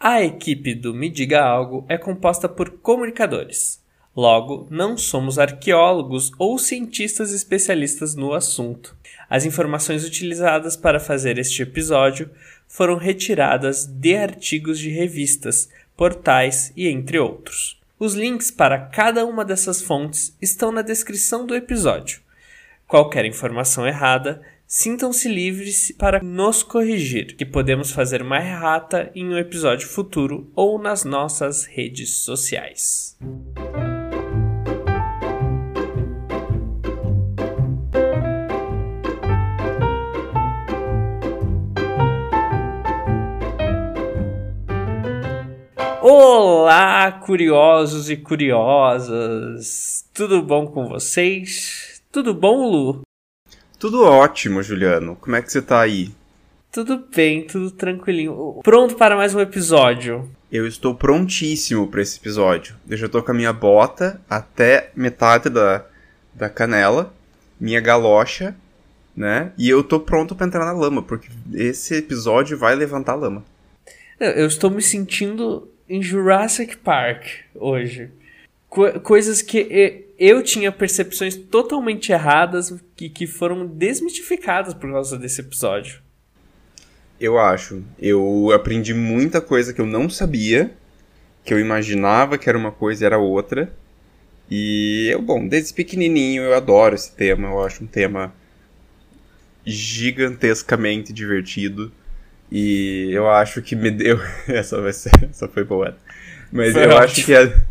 A equipe do Me Diga Algo é composta por comunicadores. Logo, não somos arqueólogos ou cientistas especialistas no assunto. As informações utilizadas para fazer este episódio foram retiradas de artigos de revistas, portais e entre outros. Os links para cada uma dessas fontes estão na descrição do episódio. Qualquer informação errada, sintam-se livres para nos corrigir, que podemos fazer mais errata em um episódio futuro ou nas nossas redes sociais. Olá, curiosos e curiosas! Tudo bom com vocês? Tudo bom, Lu? Tudo ótimo, Juliano. Como é que você tá aí? Tudo bem, tudo tranquilinho. Pronto para mais um episódio? Eu estou prontíssimo para esse episódio. Eu já tô com a minha bota até metade da, da canela, minha galocha, né? E eu tô pronto para entrar na lama, porque esse episódio vai levantar a lama. Eu estou me sentindo em Jurassic Park hoje. Co coisas que eu tinha percepções totalmente erradas que, que foram desmitificadas por causa desse episódio. Eu acho. Eu aprendi muita coisa que eu não sabia, que eu imaginava que era uma coisa e era outra. E eu, bom, desde pequenininho eu adoro esse tema, eu acho um tema gigantescamente divertido. E eu acho que me deu. Essa vai ser. Essa foi boa. Mas foi eu ótimo. acho que a...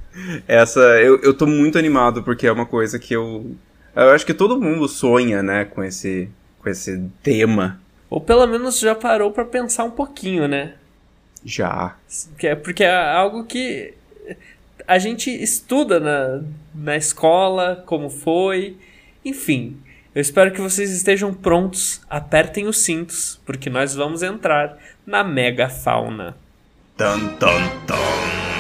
essa. Eu, eu tô muito animado porque é uma coisa que eu. Eu acho que todo mundo sonha, né, com esse, com esse tema. Ou pelo menos já parou para pensar um pouquinho, né? Já. É porque é algo que a gente estuda na, na escola, como foi, enfim. Eu espero que vocês estejam prontos, apertem os cintos, porque nós vamos entrar na mega fauna. Tan, tan, tan.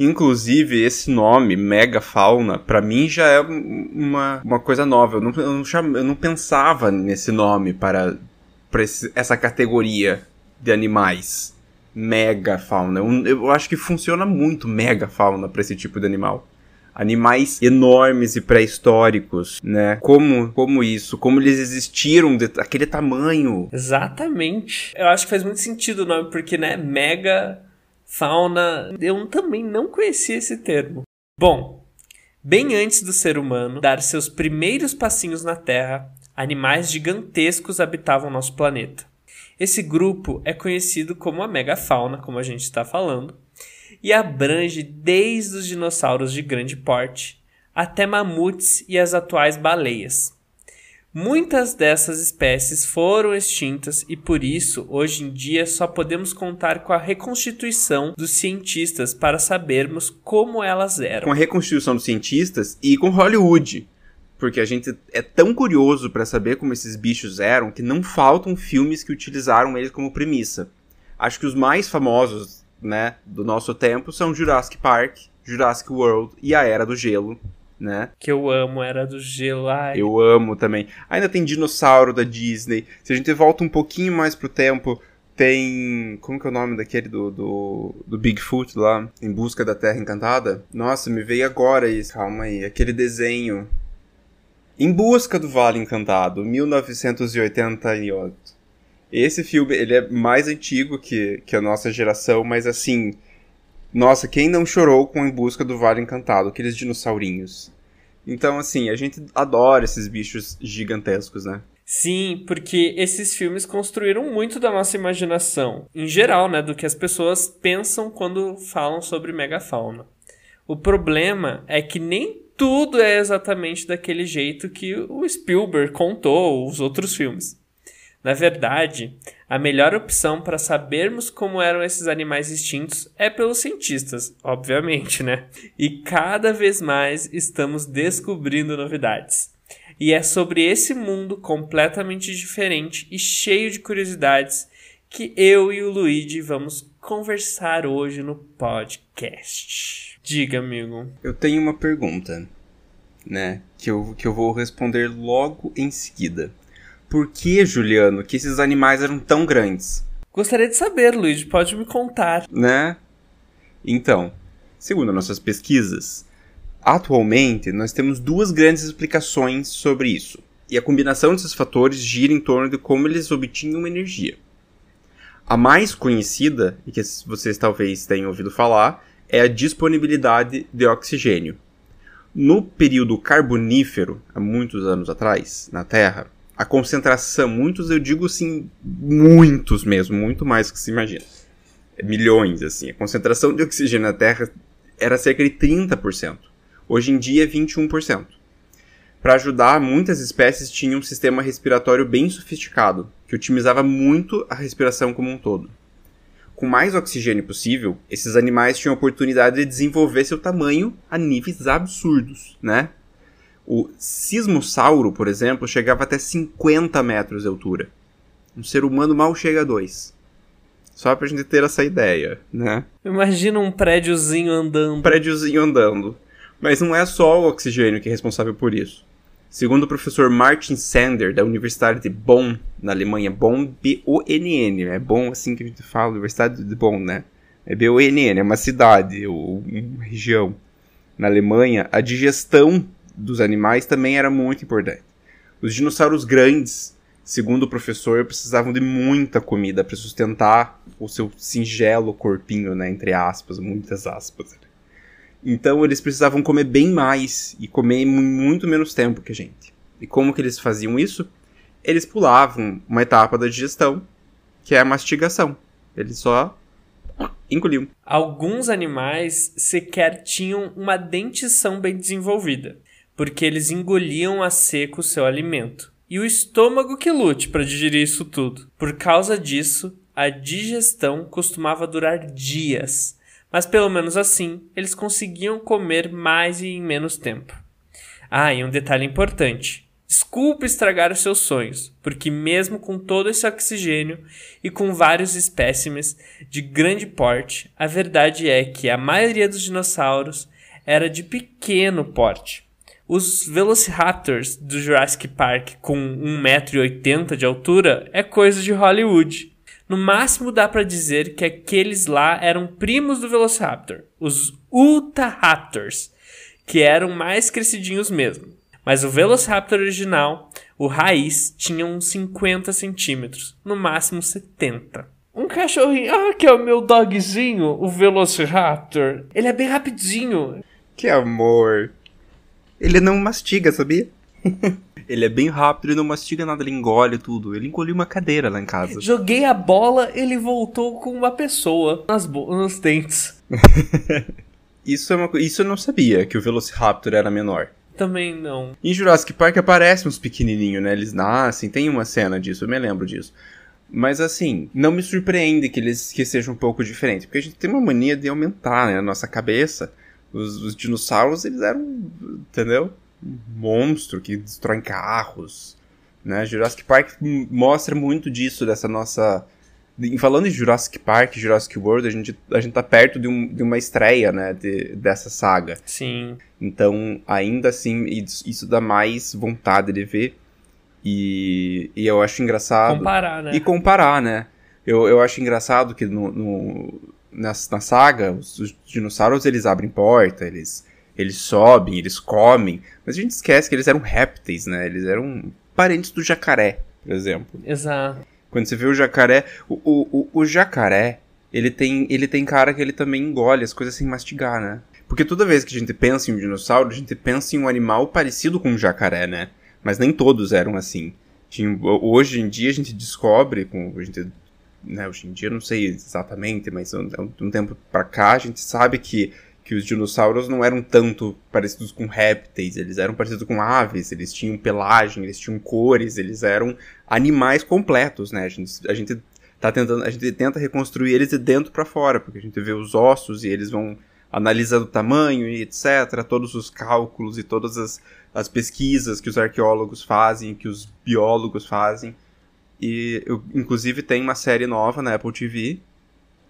Inclusive, esse nome, mega fauna, para mim já é uma, uma coisa nova. Eu não, eu não, cham, eu não pensava nesse nome para, para esse, essa categoria de animais. Mega fauna. Eu, eu acho que funciona muito mega fauna para esse tipo de animal animais enormes e pré-históricos, né? Como, como isso, como eles existiram daquele tamanho. Exatamente. Eu acho que faz muito sentido o nome, porque, né, mega fauna, eu também não conhecia esse termo. Bom, bem antes do ser humano dar seus primeiros passinhos na Terra, animais gigantescos habitavam nosso planeta. Esse grupo é conhecido como a megafauna, como a gente está falando, e abrange desde os dinossauros de grande porte até mamutes e as atuais baleias. Muitas dessas espécies foram extintas e por isso, hoje em dia, só podemos contar com a reconstituição dos cientistas para sabermos como elas eram. Com a reconstituição dos cientistas e com Hollywood. Porque a gente é tão curioso para saber como esses bichos eram que não faltam filmes que utilizaram eles como premissa. Acho que os mais famosos né, do nosso tempo são Jurassic Park, Jurassic World e a Era do Gelo, né? Que eu amo, Era do Gelo, ai. Eu amo também. Ainda tem dinossauro da Disney. Se a gente volta um pouquinho mais pro tempo, tem. Como que é o nome daquele do, do, do Bigfoot lá? Em Busca da Terra Encantada? Nossa, me veio agora isso. Calma aí. Aquele desenho. Em Busca do Vale Encantado, 1988. Esse filme, ele é mais antigo que, que a nossa geração, mas assim... Nossa, quem não chorou com Em Busca do Vale Encantado? Aqueles dinossaurinhos. Então, assim, a gente adora esses bichos gigantescos, né? Sim, porque esses filmes construíram muito da nossa imaginação, em geral, né, do que as pessoas pensam quando falam sobre megafauna. O problema é que nem tudo é exatamente daquele jeito que o Spielberg contou os outros filmes. Na verdade, a melhor opção para sabermos como eram esses animais extintos é pelos cientistas, obviamente, né? E cada vez mais estamos descobrindo novidades. E é sobre esse mundo completamente diferente e cheio de curiosidades que eu e o Luigi vamos conversar hoje no podcast. Diga, amigo. Eu tenho uma pergunta, né? Que eu, que eu vou responder logo em seguida. Por que, Juliano, que esses animais eram tão grandes? Gostaria de saber, Luiz, pode me contar. Né? Então, segundo nossas pesquisas, atualmente nós temos duas grandes explicações sobre isso. E a combinação desses fatores gira em torno de como eles obtinham energia. A mais conhecida, e que vocês talvez tenham ouvido falar, é a disponibilidade de oxigênio. No período carbonífero, há muitos anos atrás, na Terra, a concentração, muitos eu digo assim, muitos mesmo, muito mais que se imagina. Milhões, assim. A concentração de oxigênio na Terra era cerca de 30%. Hoje em dia é 21%. Para ajudar, muitas espécies tinham um sistema respiratório bem sofisticado, que otimizava muito a respiração como um todo com mais oxigênio possível, esses animais tinham a oportunidade de desenvolver seu tamanho a níveis absurdos, né? O sismossauro, por exemplo, chegava até 50 metros de altura. Um ser humano mal chega a 2. Só pra gente ter essa ideia, né? Imagina um prédiozinho andando. Um prédiozinho andando. Mas não é só o oxigênio que é responsável por isso. Segundo o professor Martin Sander, da Universidade de Bonn, na Alemanha, Bonn, B-O-N-N, é Bonn assim que a gente fala, Universidade de Bonn, né? É B-O-N-N, é uma cidade, ou uma região. Na Alemanha, a digestão dos animais também era muito importante. Os dinossauros grandes, segundo o professor, precisavam de muita comida para sustentar o seu singelo corpinho, né, entre aspas, muitas aspas. Então eles precisavam comer bem mais e comer muito menos tempo que a gente. E como que eles faziam isso? Eles pulavam uma etapa da digestão, que é a mastigação. Eles só engoliam. Alguns animais sequer tinham uma dentição bem desenvolvida, porque eles engoliam a seco o seu alimento. E o estômago que lute para digerir isso tudo. Por causa disso, a digestão costumava durar dias mas pelo menos assim eles conseguiam comer mais e em menos tempo. Ah, e um detalhe importante. Desculpe estragar os seus sonhos, porque mesmo com todo esse oxigênio e com vários espécimes de grande porte, a verdade é que a maioria dos dinossauros era de pequeno porte. Os Velociraptors do Jurassic Park com 1,80m de altura é coisa de Hollywood. No máximo dá para dizer que aqueles lá eram primos do Velociraptor, os Utahraptors, que eram mais crescidinhos mesmo. Mas o Velociraptor original, o raiz, tinha uns 50 centímetros, no máximo 70. Um cachorrinho, ah, que é o meu dogzinho, o Velociraptor. Ele é bem rapidinho. Que amor. Ele não mastiga, sabia? Ele é bem rápido, ele não mastiga nada, ele engole tudo. Ele engoliu uma cadeira lá em casa. Joguei a bola, ele voltou com uma pessoa nas nos dentes. isso, é uma, isso eu não sabia, que o Velociraptor era menor. Também não. Em Jurassic Park aparecem uns pequenininhos, né? Eles nascem, tem uma cena disso, eu me lembro disso. Mas assim, não me surpreende que eles que sejam um pouco diferentes, porque a gente tem uma mania de aumentar, né, a nossa cabeça. Os, os dinossauros, eles eram, entendeu? monstro que destrói carros, né? Jurassic Park mostra muito disso, dessa nossa... Falando em Jurassic Park, Jurassic World, a gente, a gente tá perto de, um, de uma estreia, né, de, dessa saga. Sim. Então, ainda assim, isso dá mais vontade de ver. E, e eu acho engraçado... Comparar, né? E comparar, né? Eu, eu acho engraçado que no, no na, na saga, os, os dinossauros, eles abrem porta, eles eles sobem, eles comem, mas a gente esquece que eles eram répteis, né? Eles eram parentes do jacaré, por exemplo. Exato. Quando você vê o jacaré, o, o, o, jacaré, ele tem, ele tem cara que ele também engole as coisas sem mastigar, né? Porque toda vez que a gente pensa em um dinossauro, a gente pensa em um animal parecido com um jacaré, né? Mas nem todos eram assim. Tinha, hoje em dia a gente descobre, com, a gente, né, hoje em dia não sei exatamente, mas um, um tempo pra cá a gente sabe que que os dinossauros não eram tanto parecidos com répteis, eles eram parecidos com aves, eles tinham pelagem, eles tinham cores, eles eram animais completos, né? A gente, a gente tá tentando, a gente tenta reconstruir eles de dentro para fora, porque a gente vê os ossos e eles vão analisando o tamanho e etc, todos os cálculos e todas as, as pesquisas que os arqueólogos fazem, que os biólogos fazem. E eu, inclusive tem uma série nova na Apple TV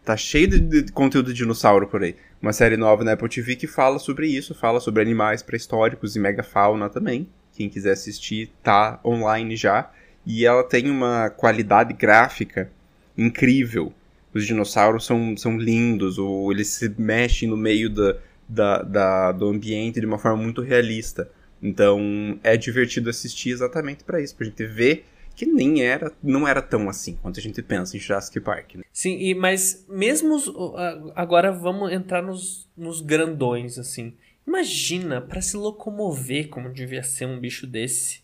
Tá cheio de, de, conteúdo de dinossauro por aí. Uma série nova na Apple TV que fala sobre isso, fala sobre animais pré-históricos e megafauna também. Quem quiser assistir tá online já. E ela tem uma qualidade gráfica incrível. Os dinossauros são, são lindos, ou eles se mexem no meio da, da, da, do ambiente de uma forma muito realista. Então é divertido assistir exatamente para isso, pra gente ver que nem era, não era tão assim quanto a gente pensa em Jurassic Park. Né? Sim, e, mas mesmo os, agora vamos entrar nos, nos grandões assim. Imagina para se locomover como devia ser um bicho desse.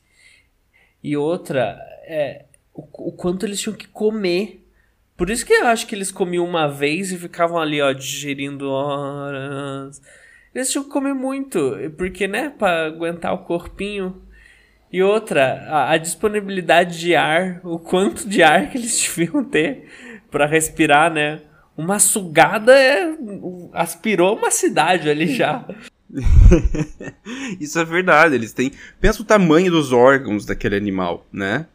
E outra, é, o, o quanto eles tinham que comer. Por isso que eu acho que eles comiam uma vez e ficavam ali, ó, digerindo horas. Eles tinham que comer muito, porque, né, para aguentar o corpinho. E outra, a, a, disponibilidade de ar, o quanto de ar que eles deviam ter para respirar, né? Uma sugada é, aspirou uma cidade ali já. Isso é verdade, eles têm. Pensa o tamanho dos órgãos daquele animal, né?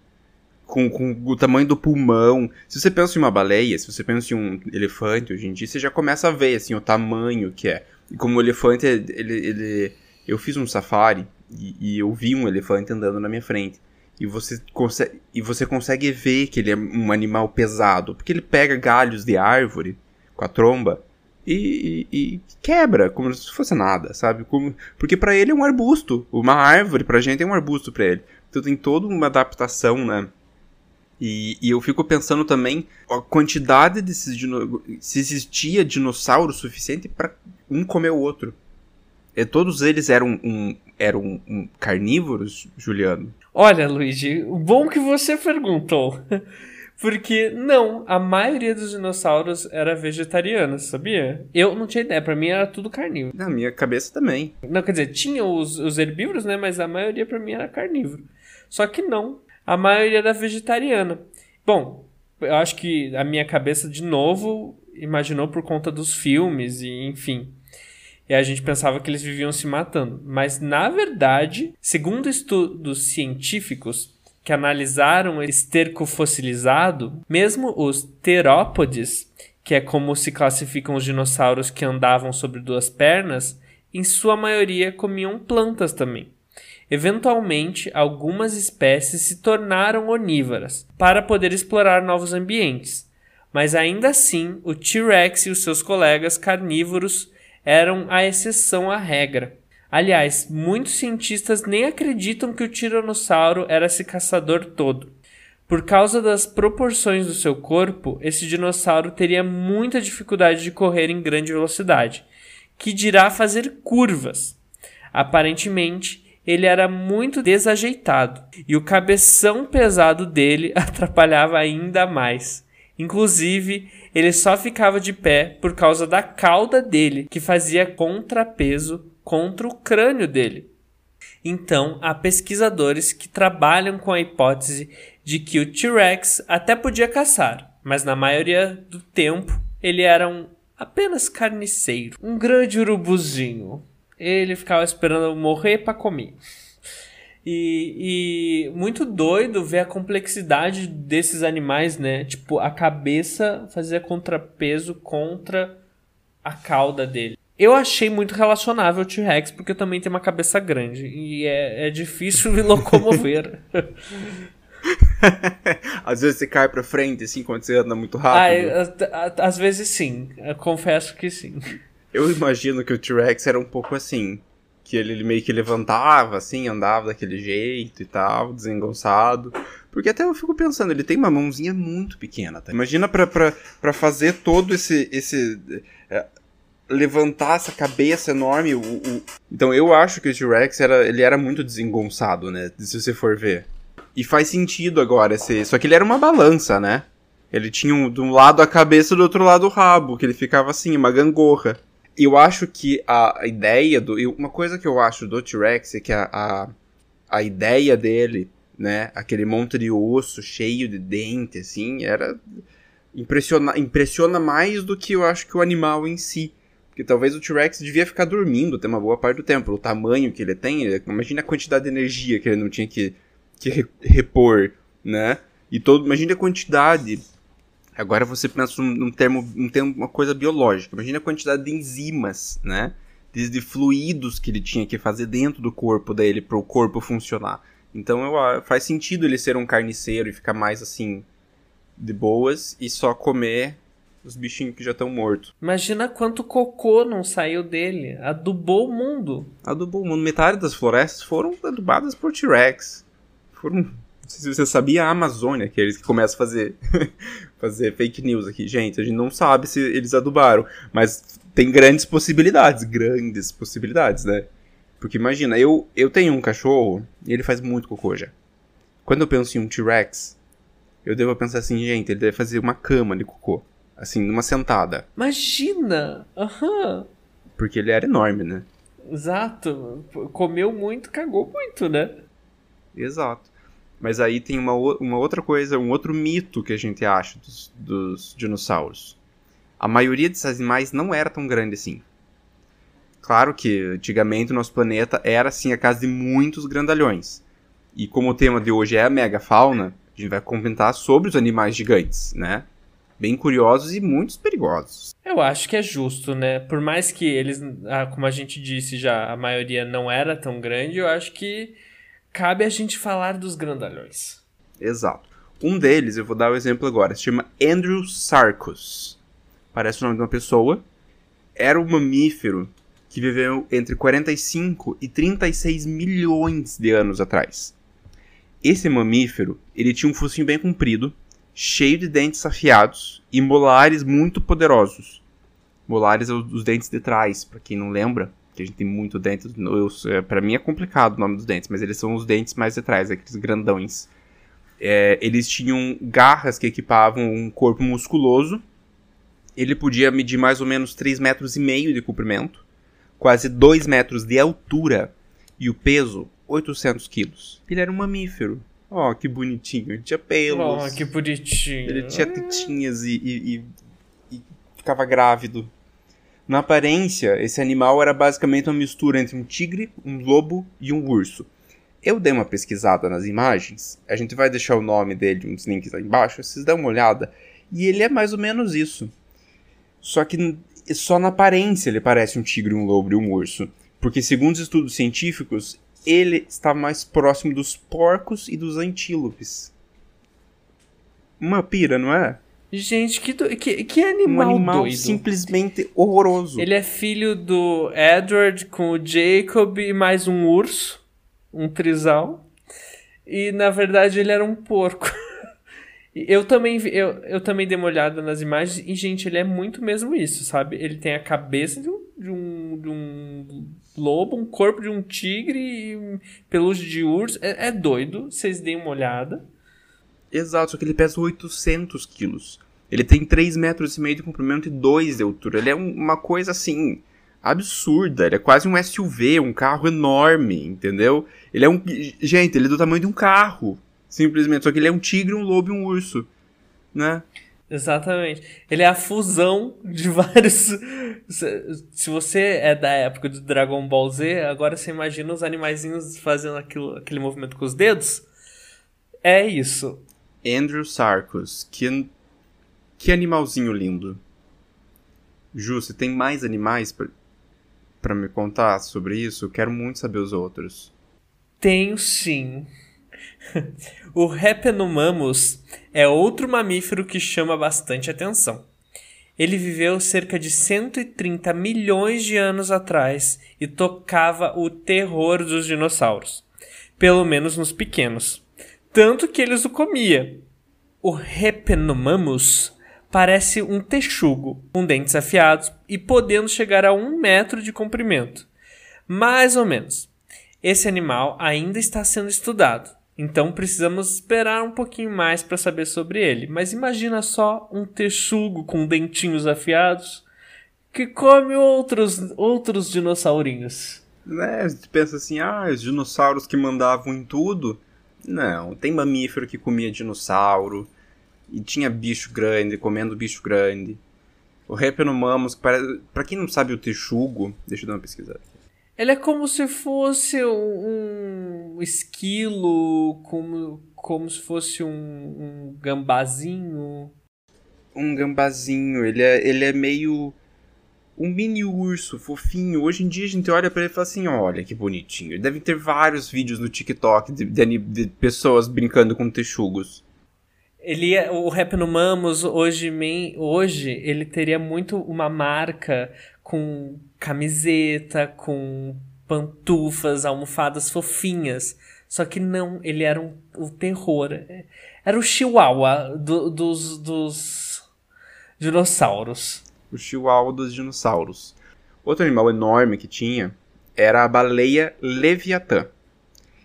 Com, com, o tamanho do pulmão. Se você pensa em uma baleia, se você pensa em um elefante hoje em dia, você já começa a ver assim o tamanho que é. E como o elefante, ele, ele eu fiz um safari e, e, eu vi um elefante andando na minha frente. E você, consegue, e você consegue ver que ele é um animal pesado, porque ele pega galhos de árvore com a tromba e, e, e quebra, como se fosse nada, sabe? Como, porque para ele é um arbusto. Uma árvore pra gente é um arbusto para ele. Então tem toda uma adaptação, né? E, e, eu fico pensando também a quantidade desses se existia dinossauro suficiente para um comer o outro. E todos eles eram um, eram um carnívoros, Juliano? Olha, Luigi, o bom que você perguntou. Porque, não, a maioria dos dinossauros era vegetariana, sabia? Eu não tinha ideia, pra mim era tudo carnívoro. Na minha cabeça também. Não, quer dizer, tinha os, os herbívoros, né? Mas a maioria pra mim era carnívoro. Só que não, a maioria era vegetariana. Bom, eu acho que a minha cabeça, de novo, imaginou por conta dos filmes e enfim. E a gente pensava que eles viviam se matando. Mas, na verdade, segundo estudos científicos, que analisaram esterco fossilizado, mesmo os terópodes, que é como se classificam os dinossauros que andavam sobre duas pernas, em sua maioria comiam plantas também. Eventualmente, algumas espécies se tornaram onívoras para poder explorar novos ambientes, mas ainda assim o T-Rex e os seus colegas carnívoros eram a exceção à regra. Aliás, muitos cientistas nem acreditam que o tiranossauro era esse caçador todo. Por causa das proporções do seu corpo, esse dinossauro teria muita dificuldade de correr em grande velocidade, que dirá fazer curvas. Aparentemente, ele era muito desajeitado e o cabeção pesado dele atrapalhava ainda mais. Inclusive, ele só ficava de pé por causa da cauda dele, que fazia contrapeso contra o crânio dele. Então, há pesquisadores que trabalham com a hipótese de que o T-Rex até podia caçar, mas na maioria do tempo ele era um apenas carniceiro, um grande urubuzinho. Ele ficava esperando morrer para comer. E, e, muito doido ver a complexidade desses animais, né? Tipo, a cabeça fazia contrapeso contra a cauda dele. Eu achei muito relacionável o T-Rex, porque eu também tenho uma cabeça grande. E é, é difícil me locomover. às vezes você cai pra frente, assim, quando você anda muito rápido. Ah, às vezes sim. Eu confesso que sim. Eu imagino que o T-Rex era um pouco assim. Que ele meio que levantava, assim, andava daquele jeito e tal, desengonçado. Porque até eu fico pensando, ele tem uma mãozinha muito pequena. Tá? Imagina pra, fazer todo esse, esse é, levantar essa cabeça enorme. O, o... Então eu acho que o T-Rex era, ele era muito desengonçado, né? Se você for ver. E faz sentido agora esse. Só que ele era uma balança, né? Ele tinha um, de um lado a cabeça do outro lado o rabo, que ele ficava assim, uma gangorra. Eu acho que a, ideia do. Uma coisa que eu acho do T-Rex é que a, a, a ideia dele, né? Aquele monte de osso cheio de dente, assim, era. Impressiona, impressiona mais do que eu acho que o animal em si. Porque talvez o T-Rex devia ficar dormindo até uma boa parte do tempo. O tamanho que ele tem, imagina a quantidade de energia que ele não tinha que, que repor, né? E todo, imagina a quantidade. Agora você pensa num, termo, num termo, uma coisa biológica. Imagina a quantidade de enzimas, né? De, de fluidos que ele tinha que fazer dentro do corpo dele para o corpo funcionar. Então eu, faz sentido ele ser um carniceiro e ficar mais assim de boas e só comer os bichinhos que já estão mortos. Imagina quanto cocô não saiu dele. Adubou o mundo. Adubou o mundo. Metade das florestas foram adubadas por T-Rex. Foram. Não sei se você sabia, a Amazônia, que é eles que começam a fazer, fazer fake news aqui. Gente, a gente não sabe se eles adubaram, mas tem grandes possibilidades. Grandes possibilidades, né? Porque imagina, eu, eu tenho um cachorro e ele faz muito cocô já. Quando eu penso em um T-Rex, eu devo pensar assim, gente, ele deve fazer uma cama de cocô. Assim, numa sentada. Imagina! Aham. Porque ele era enorme, né? Exato. Comeu muito, cagou muito, né? Exato. Mas aí tem uma, uma outra coisa, um outro mito que a gente acha dos, dos dinossauros. A maioria desses animais não era tão grande assim. Claro que antigamente o nosso planeta era assim a casa de muitos grandalhões. E como o tema de hoje é a megafauna, a gente vai comentar sobre os animais gigantes, né? bem curiosos e muito perigosos. Eu acho que é justo, né? Por mais que eles, ah, como a gente disse já, a maioria não era tão grande, eu acho que cabe a gente falar dos grandalhões. Exato. Um deles, eu vou dar o um exemplo agora, se chama Andrew Sarkos. Parece o nome de uma pessoa. Era um mamífero que viveu entre 45 e 36 milhões de anos atrás. Esse mamífero, ele tinha um focinho bem comprido, cheio de dentes afiados e molares muito poderosos. Molares são os dentes de trás, para quem não lembra, que a gente tem muito dente. É, para mim é complicado o nome dos dentes, mas eles são os dentes mais de trás, aqueles grandões. É, eles tinham garras que equipavam um corpo musculoso. Ele podia medir mais ou menos 3 metros e meio de comprimento, quase 2 metros de altura e o peso 800 quilos. Ele era um mamífero, Ó, oh, que bonitinho. Ele tinha pelos. Ó, oh, que bonitinho. Ele tinha tetinhas e, e, e, e, ficava grávido. Na aparência, esse animal era basicamente uma mistura entre um tigre, um lobo e um urso. Eu dei uma pesquisada nas imagens. A gente vai deixar o nome dele, uns links aí embaixo. Vocês dão uma olhada. E ele é mais ou menos isso. Só que só na aparência ele parece um tigre, um lobo e um urso. Porque, segundo os estudos científicos, ele estava mais próximo dos porcos e dos antílopes. Uma pira, não é? Gente, que, do... que, que animal, um animal doido. simplesmente horroroso. Ele é filho do Edward com o Jacob e mais um urso, um trisal. E na verdade ele era um porco. eu também eu, eu também dei uma olhada nas imagens e gente, ele é muito mesmo isso, sabe? Ele tem a cabeça de um, de um, de um lobo, um corpo de um tigre e pelugem de urso. É, é doido, vocês deem uma olhada. Exato, só que ele pesa 800 quilos. Ele tem 3 metros e meio de comprimento e 2 de altura. Ele é uma coisa assim absurda. Ele é quase um SUV, um carro enorme, entendeu? Ele é um. Gente, ele é do tamanho de um carro. Simplesmente. Só que ele é um tigre, um lobo e um urso. Né? Exatamente. Ele é a fusão de vários. Se você é da época do Dragon Ball Z, agora você imagina os animaizinhos fazendo aquilo, aquele movimento com os dedos. É isso. Andrew Sarkos, que, que animalzinho lindo. Ju, você tem mais animais para me contar sobre isso? Quero muito saber os outros. Tenho sim. o Repenomamus é outro mamífero que chama bastante atenção. Ele viveu cerca de 130 milhões de anos atrás e tocava o terror dos dinossauros, pelo menos nos pequenos, tanto que eles o comia. O Repenomamus parece um texugo, com dentes afiados e podendo chegar a um metro de comprimento. Mais ou menos. Esse animal ainda está sendo estudado, então precisamos esperar um pouquinho mais para saber sobre ele. Mas imagina só um texugo com dentinhos afiados que come outros, outros dinossaurinhos. Né, pensa assim, ah, os dinossauros que mandavam em tudo. Não, tem mamífero que comia dinossauro. E tinha bicho grande, comendo bicho grande. O Repenomamus, para quem não sabe o texugo, deixa eu dar uma pesquisada. Ele é como se fosse um, um esquilo, como, como se fosse um, um gambazinho. Um gambazinho, ele é, ele é meio um mini urso fofinho. Hoje em dia a gente olha para ele e fala assim: olha que bonitinho. Deve ter vários vídeos no TikTok de, de, de pessoas brincando com texugos. Ele, o Rap no Mamos, hoje, hoje, ele teria muito uma marca com camiseta, com pantufas, almofadas fofinhas. Só que não, ele era um, o terror. Era o chihuahua do, dos, dos dinossauros. O chihuahua dos dinossauros. Outro animal enorme que tinha era a baleia leviatã.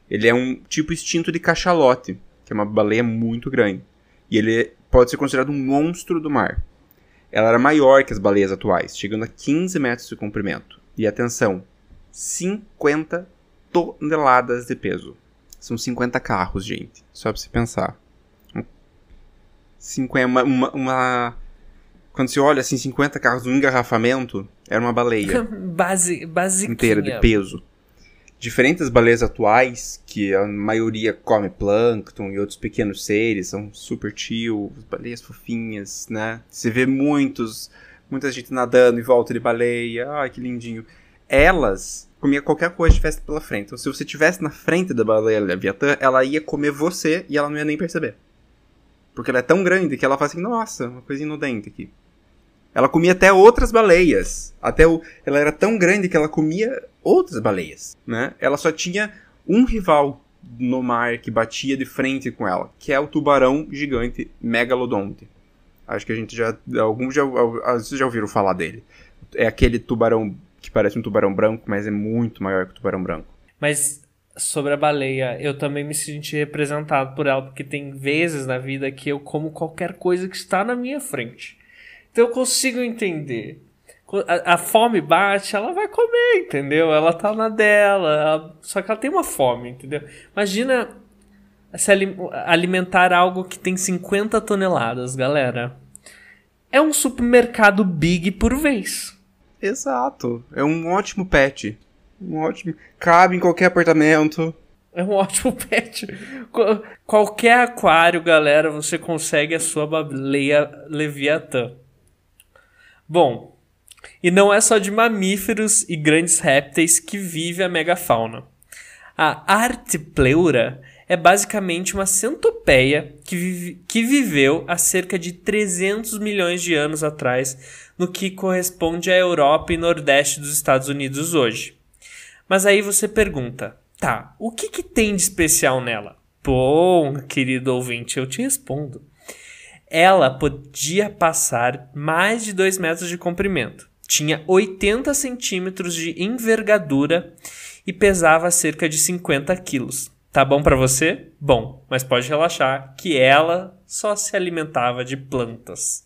Ele é um tipo extinto de cachalote, que é uma baleia muito grande. E ele pode ser considerado um monstro do mar. Ela era maior que as baleias atuais, chegando a 15 metros de comprimento. E atenção, 50 toneladas de peso. São 50 carros, gente. Só pra você pensar. 50, uma, uma, uma, Quando você olha assim, 50 carros no engarrafamento, era uma baleia. Base, basiquinha. Inteira de peso. Diferentes baleias atuais, que a maioria come plâncton e outros pequenos seres, são super tio, baleias fofinhas, né? Você vê muitos, muita gente nadando em volta de baleia, ai que lindinho. Elas comia qualquer coisa que tivesse pela frente. Então, se você estivesse na frente da baleia Leviatã, ela ia comer você e ela não ia nem perceber. Porque ela é tão grande que ela faz assim, nossa, uma coisinha no dente aqui. Ela comia até outras baleias. Até o, ela era tão grande que ela comia outras baleias, né? Ela só tinha um rival no mar que batia de frente com ela, que é o tubarão gigante megalodonte. Acho que a gente já alguns já, já ouviram falar dele. É aquele tubarão que parece um tubarão branco, mas é muito maior que o tubarão branco. Mas sobre a baleia, eu também me senti representado por ela, porque tem vezes na vida que eu como qualquer coisa que está na minha frente. Então eu consigo entender. A, a fome bate, ela vai comer, entendeu? Ela tá na dela, ela, só que ela tem uma fome, entendeu? Imagina se alimentar algo que tem 50 toneladas, galera. É um supermercado big por vez. Exato. É um ótimo pet. Um ótimo. Cabe em qualquer apartamento. É um ótimo pet. Qualquer aquário, galera, você consegue a sua baleia Leviatã. Bom, e não é só de mamíferos e grandes répteis que vive a megafauna. A Artipleura é basicamente uma centopeia que, vive, que viveu há cerca de 300 milhões de anos atrás, no que corresponde à Europa e Nordeste dos Estados Unidos hoje. Mas aí você pergunta, tá, o que, que tem de especial nela? Bom, querido ouvinte, eu te respondo ela podia passar mais de 2 metros de comprimento, tinha 80 centímetros de envergadura e pesava cerca de 50 quilos. Tá bom para você? Bom, mas pode relaxar que ela só se alimentava de plantas.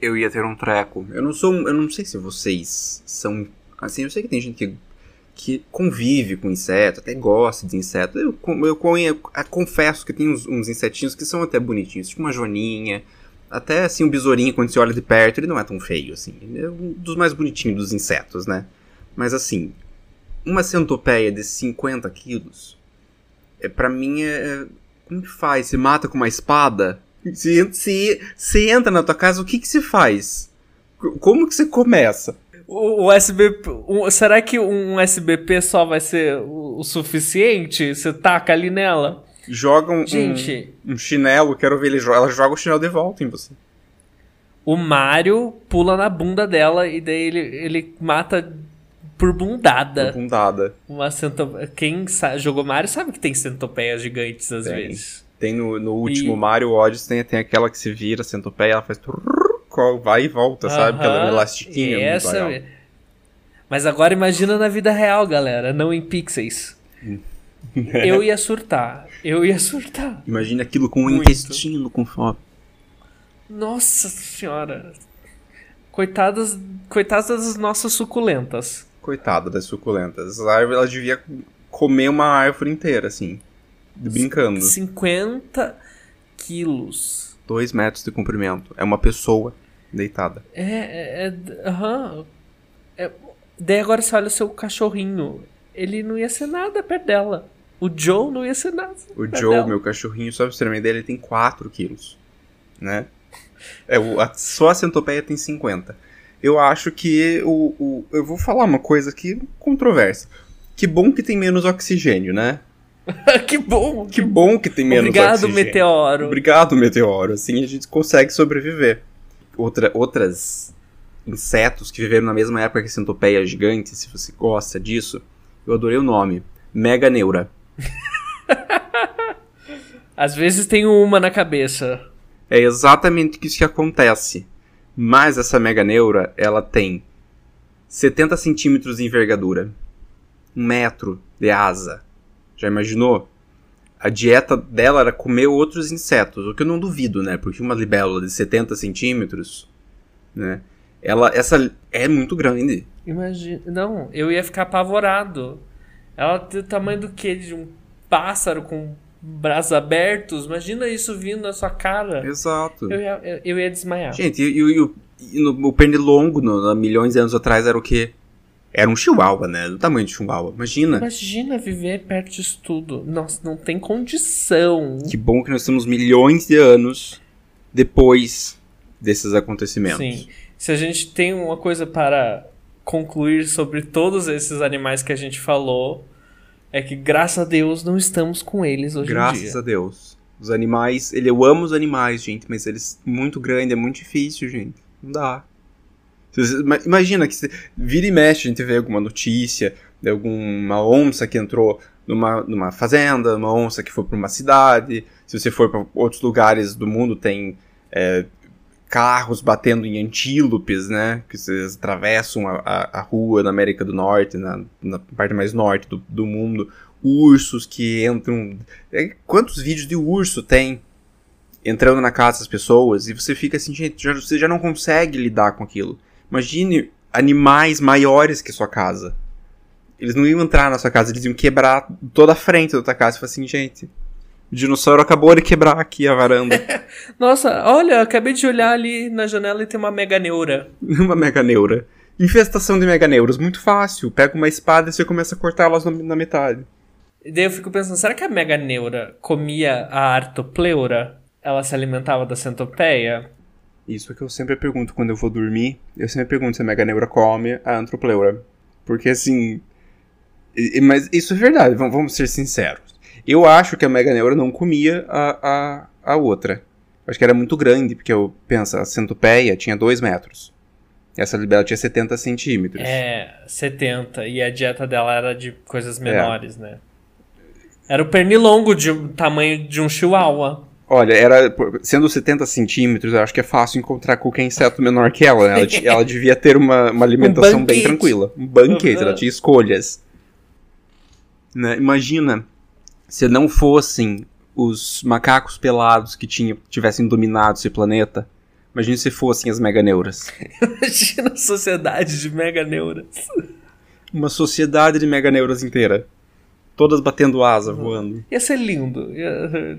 Eu ia ter um treco. Eu não sou, eu não sei se vocês são assim, eu sei que tem gente que que convive com inseto, até gosta de inseto. Eu, eu, eu, eu confesso que tem uns, uns, insetinhos que são até bonitinhos, tipo uma joaninha, até assim um besourinho quando você olha de perto, ele não é tão feio assim. É um dos mais bonitinhos dos insetos, né? Mas assim, uma centopeia de 50 quilos, é, para mim é, é. Como que faz? Se mata com uma espada? Se, se, se entra na tua casa, o que que se faz? Como que você começa? O, o SBP. será que um SBP só vai ser o, o suficiente? Você taca ali nela? Joga um, Gente, um, um, chinelo, quero ver ele jogar. Ela joga o chinelo de volta em você. O Mario pula na bunda dela e daí ele, ele mata por bundada. Por bundada. Uma centopeia. Quem jogou Mario sabe que tem centopeias gigantes às tem. vezes. Tem no, no último e... Mario Odyssey, tem, tem aquela que se vira, centopeia, ela faz vai e volta, uh -huh. sabe? Aquela elastiquinha. E essa... Mas agora imagina na vida real, galera, não em pixels. eu ia surtar. Eu ia surtar. Imagina aquilo com um intestino com fome. Nossa senhora. Coitadas, coitadas das nossas suculentas. Coitada das suculentas. A árvore ela devia comer uma árvore inteira, assim. Brincando. 50 quilos. 2 metros de comprimento. É uma pessoa deitada. É, é, aham. É, é, daí agora você olha o seu cachorrinho. Ele não ia ser nada perto dela. O Joe não ia ser nada. O Joe, dela. meu cachorrinho, só pra você ter dele, ele tem 4 quilos. Né? É, o, a, só a centopeia tem 50. Eu acho que o, o. Eu vou falar uma coisa aqui controversa. Que bom que tem menos oxigênio, né? que bom! Que bom que tem menos Obrigado, oxigênio. meteoro. Obrigado, meteoro. Assim a gente consegue sobreviver. Outra, outras insetos que viveram na mesma época que a centopeia gigante, se você gosta disso, eu adorei o nome. Meganeura. Às vezes tenho uma na cabeça. É exatamente isso que acontece. Mas essa meganeura, ela tem 70 centímetros de envergadura. Um metro de asa. Já imaginou? A dieta dela era comer outros insetos, o que eu não duvido, né? Porque uma libélula de 70 centímetros, né? Ela, essa é muito grande. Imagina. Não, eu ia ficar apavorado. Ela tem o tamanho do quê? De um pássaro com braços abertos? Imagina isso vindo na sua cara. Exato. Eu ia, eu, eu ia desmaiar. Gente, e, e, e o- e no- o pernilongo, no, no- milhões de anos atrás, era o quê? Era um chihuahua, né? Do tamanho de chihuahua. Imagina. Imagina viver perto disso tudo. Nossa, não tem condição. Que bom que nós temos milhões de anos depois desses acontecimentos. Sim. Se a gente tem uma coisa para concluir sobre todos esses animais que a gente falou, é que graças a Deus não estamos com eles hoje em Graças dia. a Deus. Os animais, eu amo os animais, gente, mas eles muito grande, é muito difícil, gente. Não dá. Você- Imagina que se, vira e mexe a gente vê alguma notícia de alguma onça que entrou numa, numa fazenda, uma onça que foi para uma cidade. Se você for para outros lugares do mundo, tem é, carros batendo em antílopes, né? Que vocês atravessam a, a, a rua na América do Norte, na, na parte mais norte do, do mundo. Ursos que entram. É, quantos vídeos de urso tem entrando na casa das pessoas? E você fica assim, gente, já- você já não consegue lidar com aquilo. Imagine animais maiores que sua casa. Eles não iam entrar na sua casa, eles iam quebrar toda a frente da tua casa. Você fala assim, gente, o dinossauro acabou de quebrar aqui a varanda. Nossa, olha, acabei de olhar ali na janela e tem uma mega neura. Uma meganeura. Infestação de meganeuras, muito fácil. Pega uma espada e você começa a cortar elas na, na metade. E daí eu fico pensando, será que a mega neura comia a artopleura? Ela se alimentava da centopeia? Isso é que eu sempre pergunto quando eu vou dormir. Eu sempre pergunto se a meganeura come a antropleura. Porque assim. Mas isso é verdade, vamos, ser sinceros. Eu acho que a meganeura não comia a, a, a outra. Acho que era muito grande, porque eu penso, a centopeia tinha 2 metros. Essa libela tinha 70 centímetros. É, 70. E a dieta dela era de coisas menores, né? Era o pernilongo de tamanho de um chihuahua. Olha, era sendo 70 centímetros, eu acho que é fácil encontrar qualquer inseto menor que ela. né? Ela, ela devia ter uma, uma alimentação bem banquete. tranquila. Um banquete, Uhum. ela tinha escolhas. Né? Imagina se não fossem os macacos pelados que tinha, tivessem dominado esse planeta. Imagina se fossem as meganeuras. Imagina a sociedade de mega neuras. Uma sociedade de meganeuras inteira. Todas batendo asa, voando. Ia ser lindo. Ia...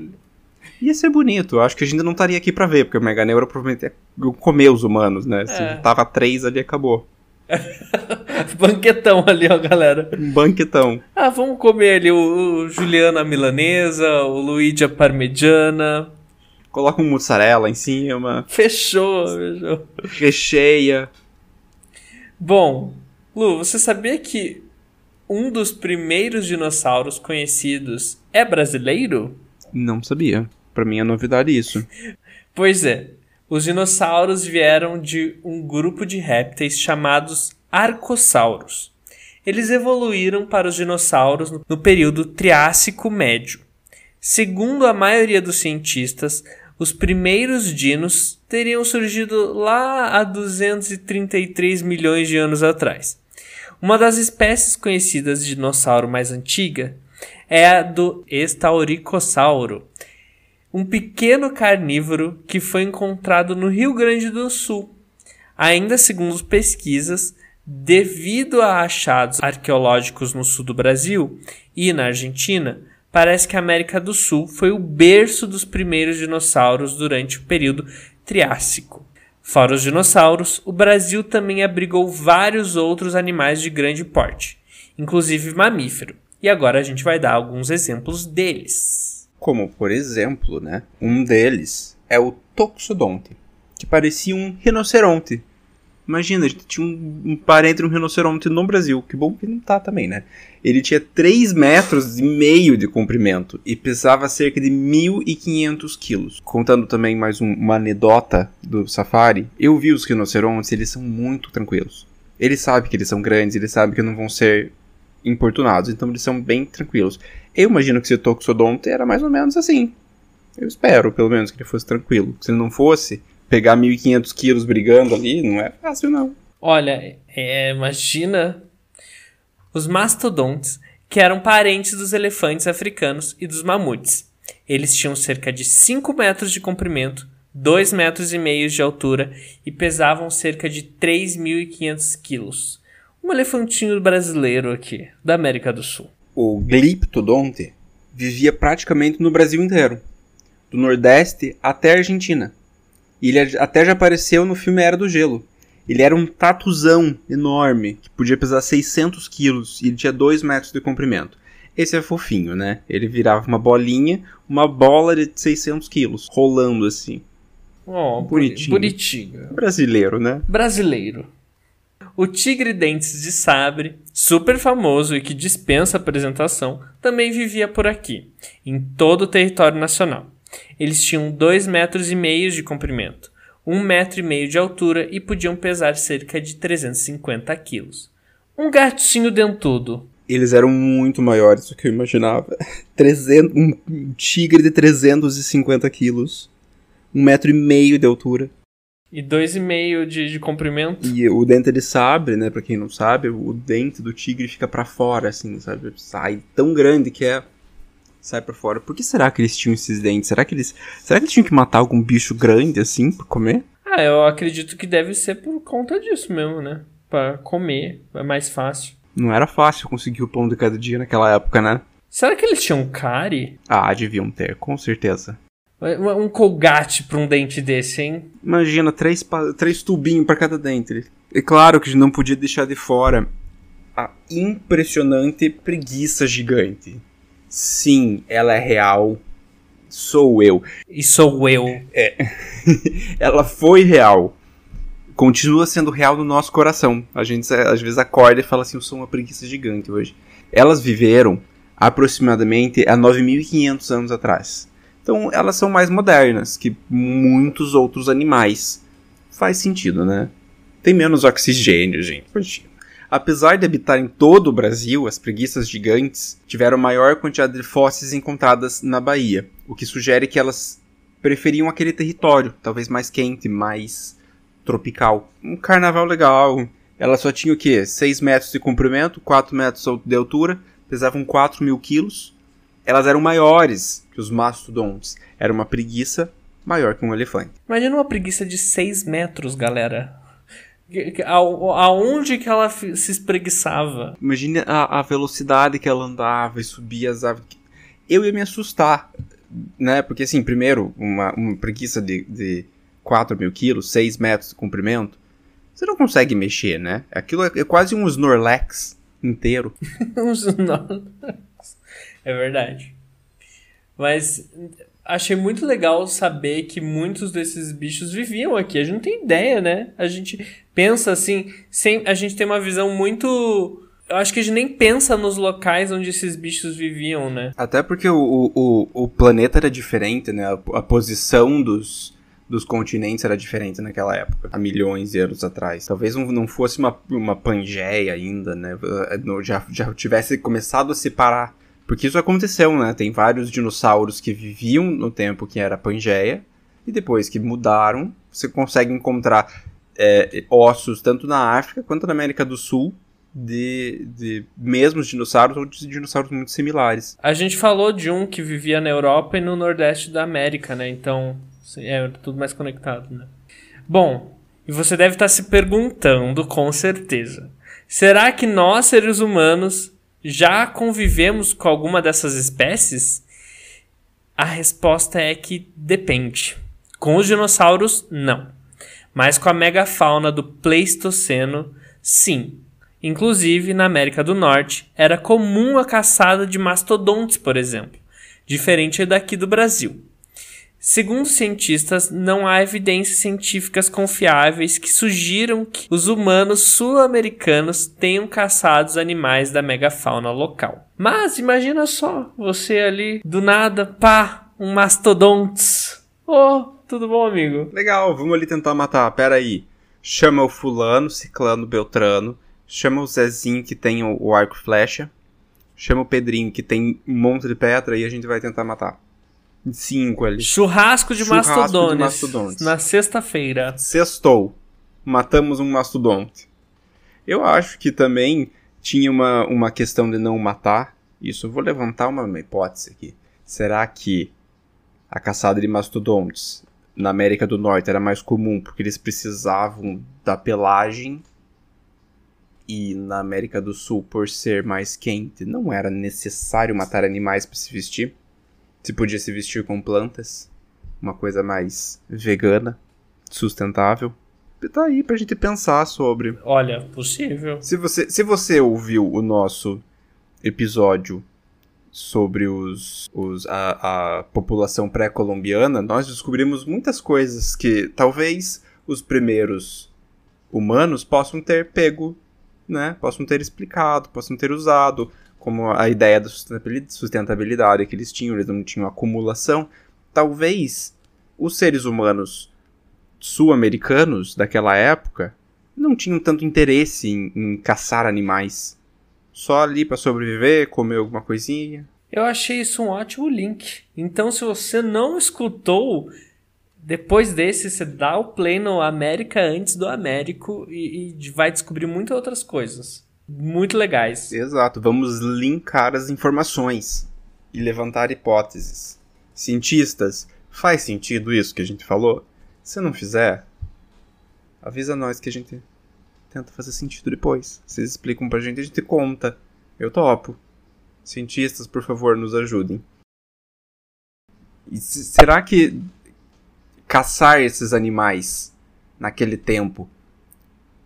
Ia ser bonito. Eu acho que a gente não estaria aqui pra ver, porque a meganeura provavelmente ia comer os humanos, né? Se É. tava três ali, acabou. Banquetão ali, ó, galera. Banquetão. Ah, vamos comer ali o, o Juliana Milanesa, o Luigi a Parmegiana. Coloca um mussarela em cima, Fechou, fechou. recheia. Bom, Lu, você sabia que um dos primeiros dinossauros conhecidos é brasileiro? Não sabia. Pra mim é novidade isso. Pois é, os dinossauros vieram de um grupo de répteis chamados arcossauros. Eles evoluíram para os dinossauros no- no período Triássico Médio. Segundo a maioria dos cientistas, os primeiros dinos teriam surgido lá há 233 milhões de anos atrás. Uma das espécies conhecidas de dinossauro mais antiga é a do Estauricossauro, um pequeno carnívoro que foi encontrado no Rio Grande do Sul. Ainda segundo pesquisas, devido a achados arqueológicos no sul do Brasil e na Argentina, parece que a América do Sul foi o berço dos primeiros dinossauros durante o período Triássico. Fora os dinossauros, o Brasil também abrigou vários outros animais de grande porte, inclusive mamífero. E agora a gente vai dar alguns exemplos deles. Como, por exemplo, né? Um deles é o Toxodonte, que parecia um rinoceronte. Imagina, a gente tinha um, um parente um rinoceronte no Brasil. Que bom que não tá também, né? Ele tinha 3 metros e meio de comprimento e pesava cerca de 1.500 quilos. Contando também mais um, uma anedota do safari, eu vi os rinocerontes, eles são muito tranquilos. Eles sabem que eles são grandes, eles sabem que não vão ser importunados, então eles são bem tranquilos. Eu imagino que esse Toxodonte era mais ou menos assim. Eu espero, pelo menos, que ele fosse tranquilo. Se ele não fosse, pegar 1.500 quilos brigando ali não é fácil, não. Olha, é, imagina os mastodontes, que eram parentes dos elefantes africanos e dos mamutes. Eles tinham cerca de 5 metros de comprimento, 2 metros e meio de altura e pesavam cerca de 3.500 quilos. Um elefantinho brasileiro aqui, da América do Sul. O Glyptodonte vivia praticamente no Brasil inteiro, do Nordeste até a Argentina. E ele até já apareceu no filme Era do Gelo. Ele era um tatuzão enorme, que podia pesar 600 quilos e ele tinha 2 metros de comprimento. Esse é fofinho, né? Ele virava uma bolinha, uma bola de 600 quilos, rolando assim. Oh, bonitinho. Bonitinho. Brasileiro, né? Brasileiro. O tigre dentes de sabre, super famoso e que dispensa apresentação, também vivia por aqui, em todo o território nacional. Eles tinham dois metros e meio de comprimento, um metro e meio de altura e podiam pesar cerca de 350 quilos. Um gatinho dentudo. Eles eram muito maiores do que eu imaginava. 300, um tigre de 350 quilos, um metro e meio de altura. E dois e meio de, de comprimento. E o dente de sabre, né? Pra quem não sabe, o dente do tigre fica para fora, assim, sabe? Sai tão grande que é. Sai pra fora. Por que será que eles tinham esses dentes? Será que eles. Será que eles tinham que matar algum bicho grande, assim, pra comer? Ah, eu acredito que deve ser por conta disso mesmo, né? Pra comer. É mais fácil. Não era fácil conseguir o pão de cada dia naquela época, né? Será que eles tinham cárie? Ah, deviam ter, com certeza. Um colgate pra um dente desse, hein? Imagina, três, três tubinhos para cada dente. É claro que não podia deixar de fora a impressionante preguiça gigante. Sim, ela é real. Sou eu. E sou eu. É. ela foi real. Continua sendo real no nosso coração. A gente às vezes acorda e fala assim: eu sou uma preguiça gigante hoje. Elas viveram aproximadamente há 9.500 anos atrás. Então elas são mais modernas que muitos outros animais. Faz sentido, né? Tem menos oxigênio, gente. Apesar de habitar em todo o Brasil, as preguiças gigantes tiveram maior quantidade de fósseis encontradas na Bahia, o que sugere que elas preferiam aquele território, talvez mais quente, mais tropical. Um carnaval legal. Ela só tinha o quê? 6 metros de comprimento, 4 metros de altura, pesavam 4 mil quilos. Elas eram maiores que os mastodontes. Era uma preguiça maior que um elefante. Imagina uma preguiça de 6 metros, galera. Aonde que ela se espreguiçava? Imagina a, a velocidade que ela andava e subia as árvores. Eu ia me assustar, né? Porque, assim, primeiro, uma, uma preguiça de, de 4 mil quilos, 6 metros de comprimento, você não consegue mexer, né? Aquilo é, é quase um Snorlax inteiro. um Snorlax. É verdade. Mas achei muito legal saber que muitos desses bichos viviam aqui. A gente não tem ideia, né? A gente pensa assim, sem, a gente tem uma visão muito. Eu acho que a gente nem pensa nos locais onde esses bichos viviam, né? Até porque o, o, o planeta era diferente, né? A, a posição dos, dos continentes era diferente naquela época, há milhões de anos atrás. Talvez não, não fosse uma, uma Pangeia ainda, né? Já, já tivesse começado a separar porque isso aconteceu, né? Tem vários dinossauros que viviam no tempo que era Pangeia, e depois que mudaram, você consegue encontrar é, ossos tanto na África quanto na América do Sul de, de mesmos dinossauros ou de dinossauros muito similares. A gente falou de um que vivia na Europa e no Nordeste da América, né? Então é tudo mais conectado, né? Bom, e você deve estar se perguntando com certeza: será que nós, seres humanos, já convivemos com alguma dessas espécies? A resposta é que depende. Com os dinossauros, não. Mas com a megafauna do Pleistoceno, sim. Inclusive, na América do Norte, era comum a caçada de mastodontes, por exemplo, diferente daqui do Brasil. Segundo cientistas, não há evidências científicas confiáveis que sugiram que os humanos sul-americanos tenham caçado os animais da megafauna local. Mas imagina só, você ali, do nada, pá, um mastodontes. Oh, tudo bom, amigo? Legal, vamos ali tentar matar. Pera aí. Chama o fulano, ciclano, beltrano. Chama o Zezinho que tem o, arco e flecha. Chama o Pedrinho que tem um monte de pedra e a gente vai tentar matar. Cinco ali. Churrasco de Churrasco de mastodontes. mastodontes. Na sexta-feira. Sextou. Matamos um mastodonte. Eu acho que também tinha uma, uma questão de não matar. Isso, eu vou levantar uma, uma hipótese aqui. Será que a caçada de mastodontes na América do Norte era mais comum porque eles precisavam da pelagem e na América do Sul, por ser mais quente, não era necessário matar animais para se vestir? Se podia se vestir com plantas, uma coisa mais vegana, sustentável. Tá aí pra gente pensar sobre. Olha, possível. Se você, se você ouviu o nosso episódio sobre os, os a, a população pré-colombiana, nós descobrimos muitas coisas que talvez os primeiros humanos possam ter pego, né? Possam ter explicado, possam ter usado, como a ideia da sustentabilidade, que eles tinham, eles não tinham acumulação. Talvez os seres humanos sul-americanos daquela época não tinham tanto interesse em, em caçar animais. Só ali para sobreviver, comer alguma coisinha. Eu achei isso um ótimo link. Então, se você não escutou, depois desse, você dá o play no América antes do Américo e, e vai descobrir muitas outras coisas. Muito legais. Exato, vamos linkar as informações e levantar hipóteses. Cientistas, faz sentido isso que a gente falou? Se não fizer, avisa nós que a gente tenta fazer sentido depois. Vocês explicam pra gente, a gente conta. Eu topo. Cientistas, por favor, nos ajudem. E se- será que caçar esses animais naquele tempo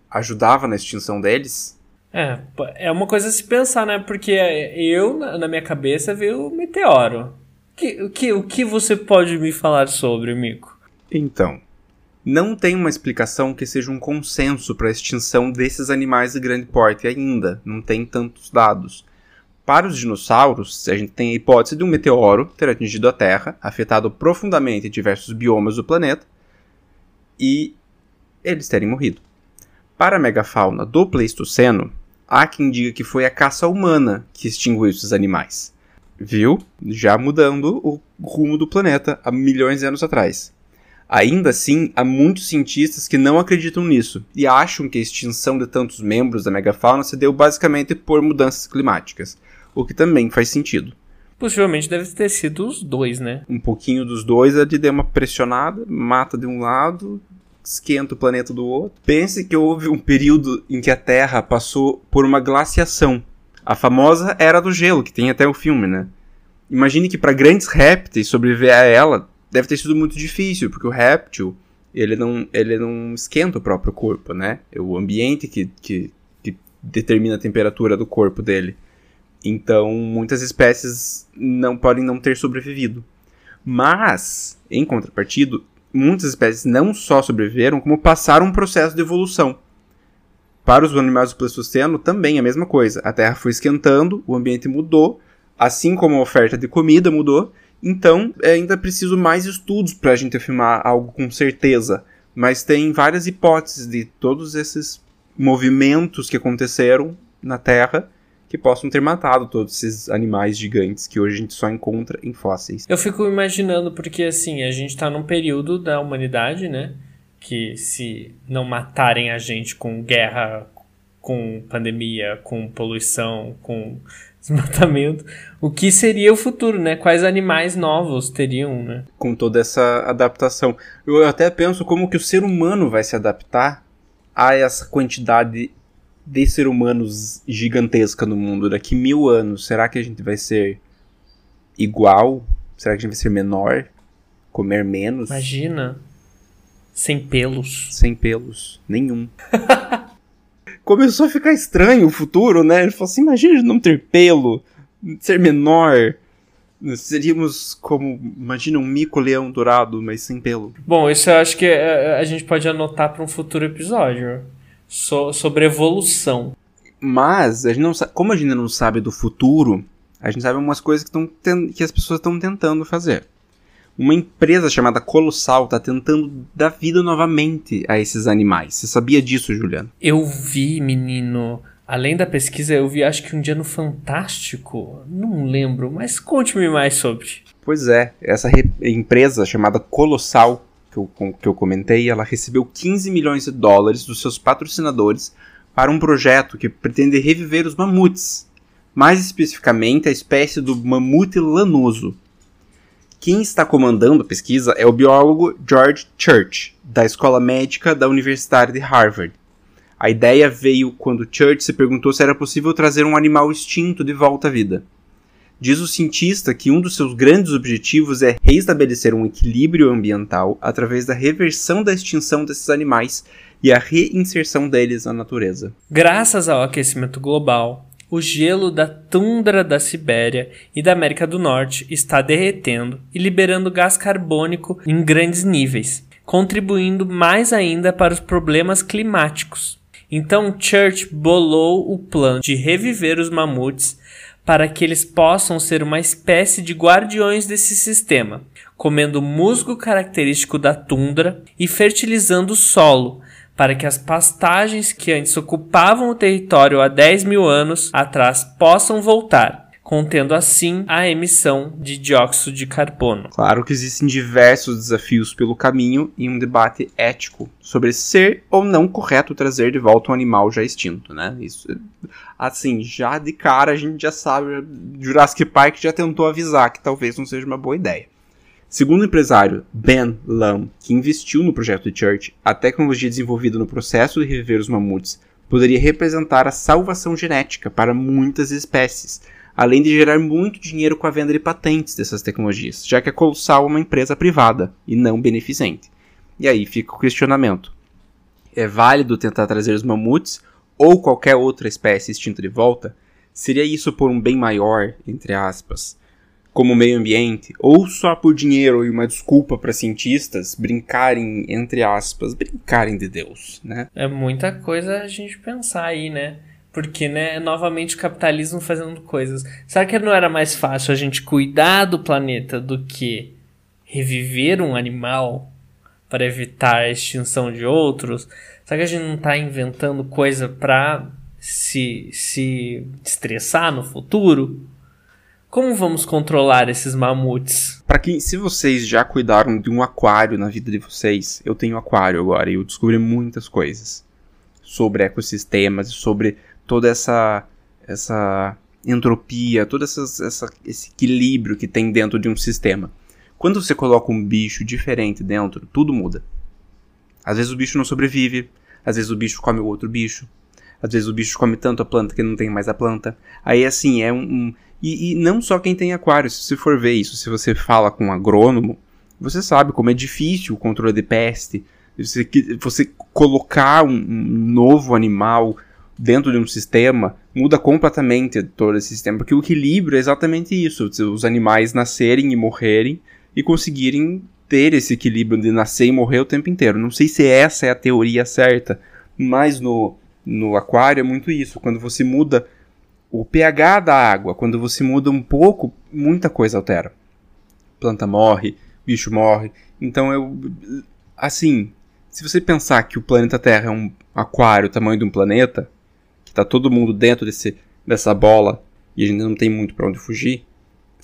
ajudava na extinção deles? É, é uma coisa a se pensar, né? Porque eu, na minha cabeça, veio o meteoro. Que, o, que, o que você pode me falar sobre, Mico? Então, não tem uma explicação que seja um consenso para a extinção desses animais de grande porte ainda. Não tem tantos dados. Para os dinossauros, a gente tem a hipótese de um meteoro ter atingido a Terra, afetado profundamente diversos biomas do planeta, e eles terem morrido. Para a megafauna do Pleistoceno, há quem diga que foi a caça humana que extinguiu esses animais. Viu? Já mudando o rumo do planeta há milhões de anos atrás. Ainda assim, há muitos cientistas que não acreditam nisso e acham que a extinção de tantos membros da megafauna se deu basicamente por mudanças climáticas, o que também faz sentido. Possivelmente deve ter sido os dois, né? Um pouquinho dos dois é de uma pressionada, mata de um lado, esquenta o planeta do outro. Pense que houve um período em que a Terra passou por uma glaciação. A famosa Era do Gelo, que tem até o filme, né? Imagine que para grandes répteis sobreviver a ela deve ter sido muito difícil, porque o réptil ele não, ele não esquenta o próprio corpo, né? É o ambiente que, que, que determina a temperatura do corpo dele. Então, muitas espécies não podem não ter sobrevivido. Mas, em contrapartida, muitas espécies não só sobreviveram, como passaram um processo de evolução. Para os animais do Pleistoceno, também a mesma coisa. A Terra foi esquentando, o ambiente mudou, assim como a oferta de comida mudou. Então, é ainda preciso mais estudos para a gente afirmar algo com certeza. Mas tem várias hipóteses de todos esses movimentos que aconteceram na Terra que possam ter matado todos esses animais gigantes que hoje a gente só encontra em fósseis. Eu fico imaginando, porque assim, a gente tá num período da humanidade, né? Que se não matarem a gente com guerra, com pandemia, com poluição, com desmatamento, o que seria o futuro, né? Quais animais novos teriam, né? Com toda essa adaptação. Eu até penso como que o ser humano vai se adaptar a essa quantidade de ser humanos gigantesca no mundo. Daqui mil anos, será que a gente vai ser igual? Será que a gente vai ser menor? Comer menos? Imagina. Sem pelos. Sem pelos. Nenhum. Começou a ficar estranho o futuro, né? Ele falou assim: imagina não ter pelo, ser menor. Seríamos como, imagina um mico-leão dourado, mas sem pelo. Bom, isso eu acho que é, a gente pode anotar para um futuro episódio so, sobre evolução. Mas, a gente não como a gente não sabe do futuro, a gente sabe umas coisas que, que as pessoas estão tentando fazer. Uma empresa chamada Colossal está tentando dar vida novamente a esses animais. Você sabia disso, Juliano? Eu vi, menino. Além da pesquisa, eu vi acho que um dia no Fantástico. Não lembro, mas conte-me mais sobre. Pois é, essa empresa chamada Colossal, que eu, que eu comentei, ela recebeu 15 milhões de dólares dos seus patrocinadores para um projeto que pretende reviver os mamutes. Mais especificamente, a espécie do mamute lanoso. Quem está comandando a pesquisa é o biólogo George Church, da Escola Médica da Universidade de Harvard. A ideia veio quando Church se perguntou se era possível trazer um animal extinto de volta à vida. Diz o cientista que um dos seus grandes objetivos é reestabelecer um equilíbrio ambiental através da reversão da extinção desses animais e a reinserção deles na natureza. Graças ao aquecimento global, o gelo da tundra da Sibéria e da América do Norte está derretendo e liberando gás carbônico em grandes níveis, contribuindo mais ainda para os problemas climáticos. Então Church bolou o plano de reviver os mamutes para que eles possam ser uma espécie de guardiões desse sistema, comendo musgo característico da tundra e fertilizando o solo, para que as pastagens que antes ocupavam o território há 10 mil anos atrás possam voltar contendo assim a emissão de dióxido de carbono. Claro que existem diversos desafios pelo caminho e um debate ético sobre ser ou não correto trazer de volta um animal já extinto, né? Isso, assim, já de cara a gente já sabe, Jurassic Park já tentou avisar que talvez não seja uma boa ideia. Segundo o empresário Ben Lam, que investiu no projeto de Church, a tecnologia desenvolvida no processo de reviver os mamutes poderia representar a salvação genética para muitas espécies, além de gerar muito dinheiro com a venda de patentes dessas tecnologias, já que a Colossal é uma empresa privada e não beneficente. E aí fica o questionamento: é válido tentar trazer os mamutes ou qualquer outra espécie extinta de volta? Seria isso por um bem maior, entre aspas, como o meio ambiente, ou só por dinheiro e uma desculpa para cientistas brincarem, entre aspas, brincarem de Deus, né? É muita coisa a gente pensar aí, né? Porque, né, novamente o capitalismo fazendo coisas. Será que não era mais fácil a gente cuidar do planeta do que reviver um animal para evitar a extinção de outros? Será que a gente não está inventando coisa para se, se estressar no futuro? Como vamos controlar esses mamutes? Para quem, se vocês já cuidaram de um aquário na vida de vocês, eu tenho aquário agora e eu descobri muitas coisas sobre ecossistemas, sobre toda essa essa entropia, todo essa, esse equilíbrio que tem dentro de um sistema. Quando você coloca um bicho diferente dentro, tudo muda. Às vezes o bicho não sobrevive, às vezes o bicho come o outro bicho, às vezes o bicho come tanto a planta que não tem mais a planta. Aí assim, é um. um e, e, não só quem tem aquário, se você for ver isso, se você fala com um agrônomo, você sabe como é difícil o controle de peste. Você, você colocar um, um novo animal dentro de um sistema, muda completamente todo esse sistema, porque o equilíbrio é exatamente isso, os animais nascerem e morrerem e conseguirem ter esse equilíbrio de nascer e morrer o tempo inteiro. Não sei se essa é a teoria certa, mas no, no aquário é muito isso, quando você muda o pH da água, quando você muda um pouco, muita coisa altera. Planta morre, bicho morre. Então eu assim, se você pensar que o planeta Terra é um aquário, tamanho de um planeta, tá todo mundo dentro desse, dessa bola e a gente não tem muito para onde fugir,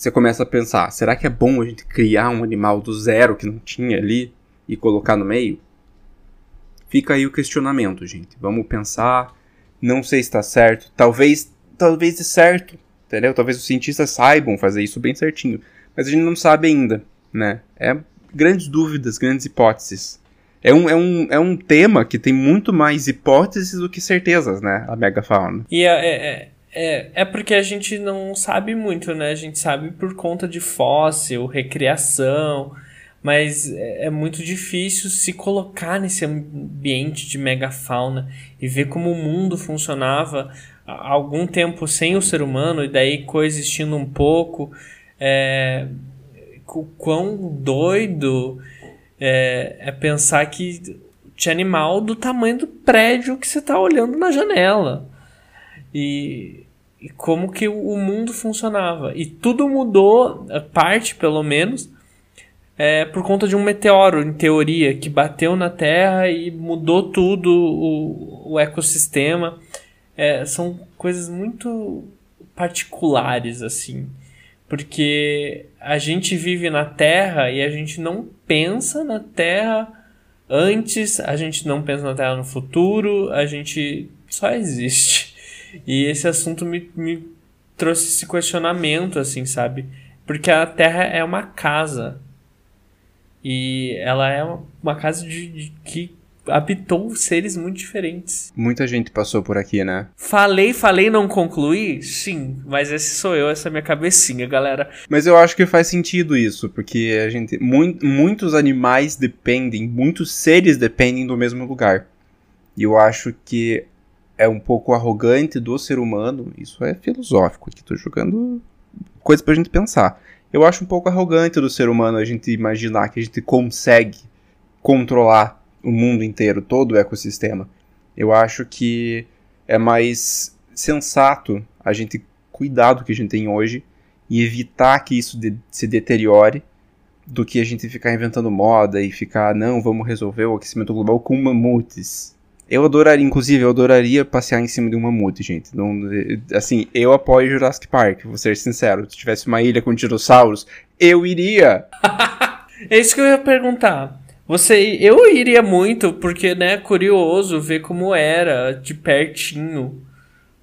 você começa a pensar: será que é bom a gente criar um animal do zero que não tinha ali e colocar no meio? Fica aí o questionamento, gente. Vamos pensar. Não sei se está certo. Talvez, talvez de certo, entendeu? Talvez os cientistas saibam fazer isso bem certinho, mas a gente não sabe ainda, né? É grandes dúvidas, grandes hipóteses. É um, é, um, é um tema que tem muito mais hipóteses do que certezas, né? A megafauna. E é, é, é, é porque a gente não sabe muito, né? A gente sabe por conta de fóssil, recriação, mas é, é muito difícil se colocar nesse ambiente de megafauna e ver como o mundo funcionava há algum tempo sem o ser humano e daí coexistindo um pouco é, o quão doido é, é pensar que tinha animal do tamanho do prédio que você está olhando na janela. E, e como que o mundo funcionava. E tudo mudou, parte pelo menos, é, por conta de um meteoro, em teoria, que bateu na Terra e mudou tudo o, o ecossistema. É, são coisas muito particulares, assim. Porque a gente vive na Terra e a gente não pensa na Terra antes, a gente não pensa na Terra no futuro, a gente só existe. E esse assunto me, me trouxe esse questionamento, assim, sabe? Porque a Terra é uma casa. E ela é uma casa de, de que habitou seres muito diferentes. Muita gente passou por aqui, né? Falei, falei, não concluí? Sim, mas esse sou eu, essa é minha cabecinha, galera. Mas eu acho que faz sentido isso, porque a gente. Mu muitos animais dependem, muitos seres dependem do mesmo lugar. E eu acho que é um pouco arrogante do ser humano. Isso é filosófico aqui, tô jogando coisa pra gente pensar. Eu acho um pouco arrogante do ser humano a gente imaginar que a gente consegue controlar o mundo inteiro, todo o ecossistema. Eu acho que é mais sensato a gente cuidar do que a gente tem hoje e evitar que isso de, se deteriore do que a gente ficar inventando moda e ficar, não, vamos resolver o aquecimento global com mamutes. Eu adoraria, inclusive, eu adoraria passear em cima de um mamute, gente. Não, assim, eu apoio Jurassic Park, vou ser sincero. Se tivesse uma ilha com dinossauros, eu iria! é isso que eu ia perguntar. Você, eu iria muito, porque, né, curioso ver como era de pertinho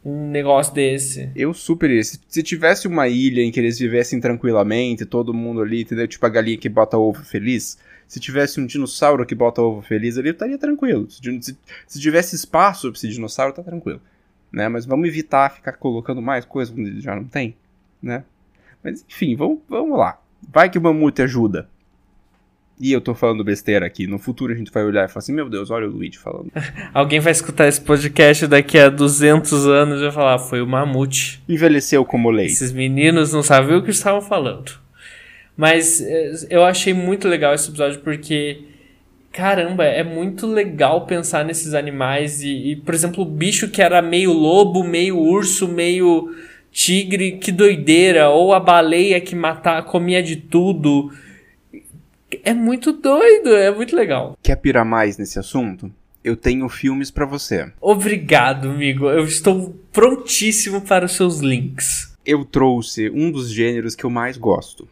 um negócio desse. Eu super iria. Se, se, tivesse uma ilha em que eles vivessem tranquilamente, todo mundo ali, entendeu? Tipo a galinha que bota ovo feliz. Se tivesse um dinossauro que bota ovo feliz ali, eu estaria tranquilo. Se, se, se tivesse espaço pra esse dinossauro, tá tranquilo. Né? Mas vamos evitar ficar colocando mais coisas onde já não tem, né? Mas enfim, vamos, vamos lá. Vai que o mamute ajuda. E eu tô falando besteira aqui. No futuro a gente vai olhar e falar assim: Meu Deus, olha o Luigi falando. Alguém vai escutar esse podcast daqui a 200 anos e vai falar: Foi o mamute. Envelheceu como leite. Esses meninos não sabiam o que estavam falando. Mas eh, eu achei muito legal esse episódio porque. Caramba, é muito legal pensar nesses animais e, e, por exemplo, o bicho que era meio lobo, meio urso, meio tigre, que doideira, ou a baleia que matava, comia de tudo. É muito doido, é muito legal. Quer pirar mais nesse assunto? Eu tenho filmes para você. Obrigado, amigo. Eu estou prontíssimo para os seus links. Eu trouxe um dos gêneros que eu mais gosto.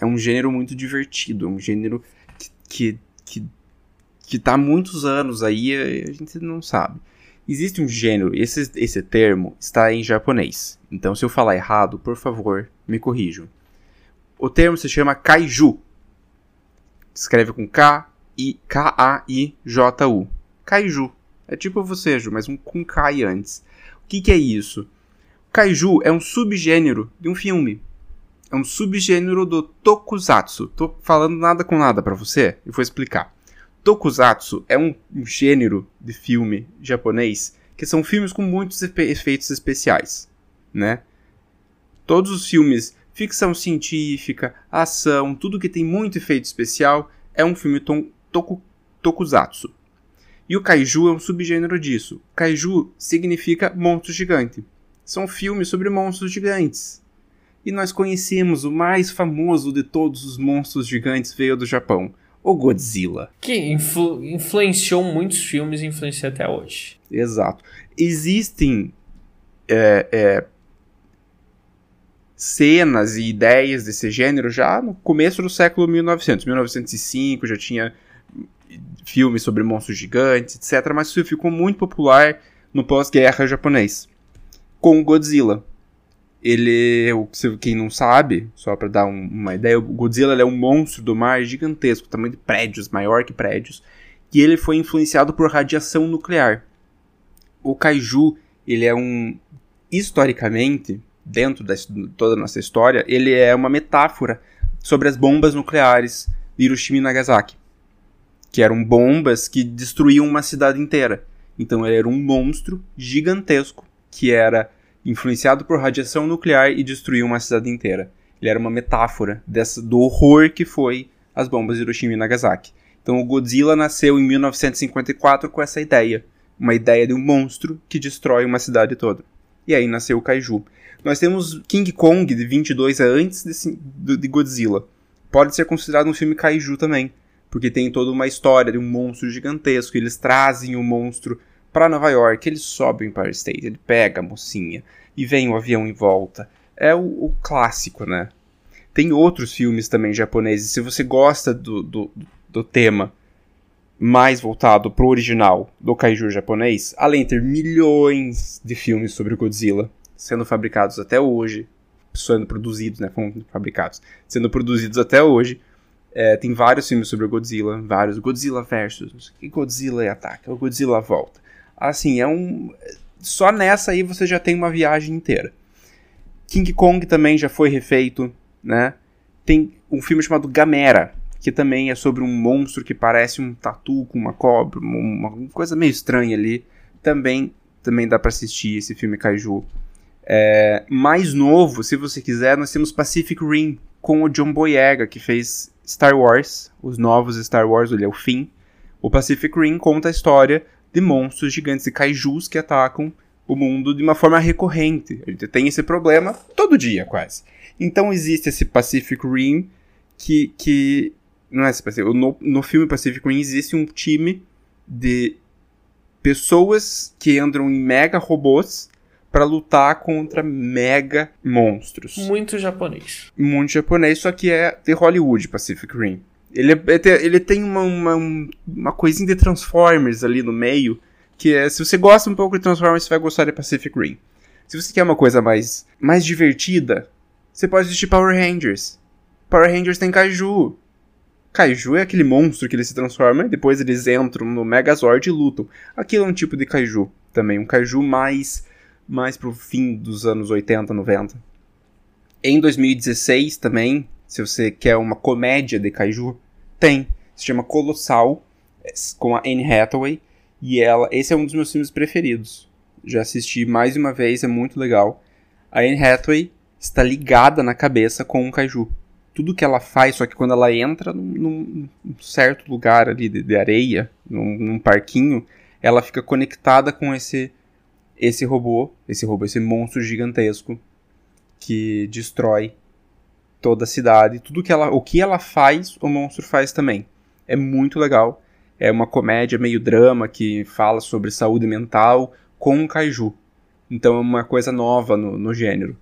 É um gênero muito divertido, é um gênero que, que, que, tá há muitos anos aí a gente não sabe. Existe um gênero, esse, esse termo está em japonês. Então, se eu falar errado, por favor, me corrijam. O termo se chama kaiju escreve com K I K A I J U. Kaiju. É tipo você, Ju, mas um com Kai antes. O que, que é isso? Kaiju é um subgênero de um filme. É um subgênero do tokusatsu. Tô falando nada com nada para você, eu vou explicar. Tokusatsu é um, um gênero de filme japonês que são filmes com muitos efeitos especiais, né? Todos os filmes ficção científica, ação, tudo que tem muito efeito especial é um filme toku, tokusatsu. E o kaiju é um subgênero disso. Kaiju significa monstro gigante. São filmes sobre monstros gigantes. E nós conhecemos o mais famoso de todos os monstros gigantes veio do Japão, o Godzilla. Que influ influenciou muitos filmes e influencia até hoje. Exato. Existem é, é, cenas e ideias desse gênero já no começo do século 1900. 1905 já tinha filmes sobre monstros gigantes, etc. Mas isso ficou muito popular no pós-guerra japonês. Com Godzilla. Ele, quem não sabe, só para dar um, uma ideia, o Godzilla é um monstro do mar gigantesco, tamanho de prédios, maior que prédios, e ele foi influenciado por radiação nuclear. O kaiju, ele é um historicamente dentro de toda a nossa história, ele é uma metáfora sobre as bombas nucleares de Hiroshima e Nagasaki, que eram bombas que destruíam uma cidade inteira. Então ele era um monstro gigantesco que era influenciado por radiação nuclear e destruiu uma cidade inteira. Ele era uma metáfora dessa, do horror que foi as bombas de Hiroshima e Nagasaki. Então o Godzilla nasceu em 1954 com essa ideia, uma ideia de um monstro que destrói uma cidade toda. E aí nasceu o Kaiju. Nós temos King Kong de 22 antes de, de Godzilla. Pode ser considerado um filme Kaiju também, porque tem toda uma história de um monstro gigantesco. Eles trazem o monstro para Nova York, ele sobe o Empire State, ele pega a mocinha e vem o avião em volta. É o, o clássico, né? Tem outros filmes também japoneses. Se você gosta do, do, do tema mais voltado pro original do kaiju japonês, além de ter milhões de filmes sobre Godzilla sendo fabricados até hoje, sendo produzidos, né, fabricados, sendo produzidos até hoje, é, tem vários filmes sobre Godzilla, vários Godzilla versus, e Godzilla ataca, o Godzilla volta. Assim, é um só nessa aí você já tem uma viagem inteira. King Kong também já foi refeito, né? Tem um filme chamado Gamera, que também é sobre um monstro que parece um tatu com uma cobra, uma coisa meio estranha ali. Também, também dá para assistir esse filme Kaiju. É, mais novo, se você quiser, nós temos Pacific Rim com o John Boyega, que fez Star Wars, os novos Star Wars, ele é o fim. O Pacific Rim conta a história de monstros gigantes e kaijus que atacam o mundo de uma forma recorrente. A gente tem esse problema todo dia, quase. Então existe esse Pacific Rim que, que não é esse Pacific, no, no filme Pacific Rim existe um time de pessoas que andam em mega robôs para lutar contra mega monstros. Muito japonês. Muito japonês, só que é de Hollywood Pacific Rim. Ele, é, ele tem uma, uma, uma coisinha de Transformers ali no meio, que é, se você gosta um pouco de Transformers, você vai gostar de Pacific Rim. Se você quer uma coisa mais, mais divertida, você pode assistir Power Rangers. Power Rangers tem Kaiju. Kaiju é aquele monstro que ele se transforma e depois eles entram no Megazord e lutam. Aquilo é um tipo de Kaiju também, um Kaiju mais mais pro fim dos anos 80, 90. Em 2016 também, se você quer uma comédia de Kaiju, tem. Se chama Colossal, com a Anne Hathaway, e ela, esse é um dos meus filmes preferidos. Já assisti mais uma vez, é muito legal. A Anne Hathaway está ligada na cabeça com um Kaiju tudo que ela faz, só que quando ela entra num, num certo lugar ali de, de areia, num, num, parquinho, ela fica conectada com esse esse robô, esse robô, esse monstro gigantesco que destrói toda a cidade. Tudo que ela, o que ela faz, o monstro faz também. É muito legal. É uma comédia meio drama que fala sobre saúde mental com um kaiju. Então é uma coisa nova no, no gênero.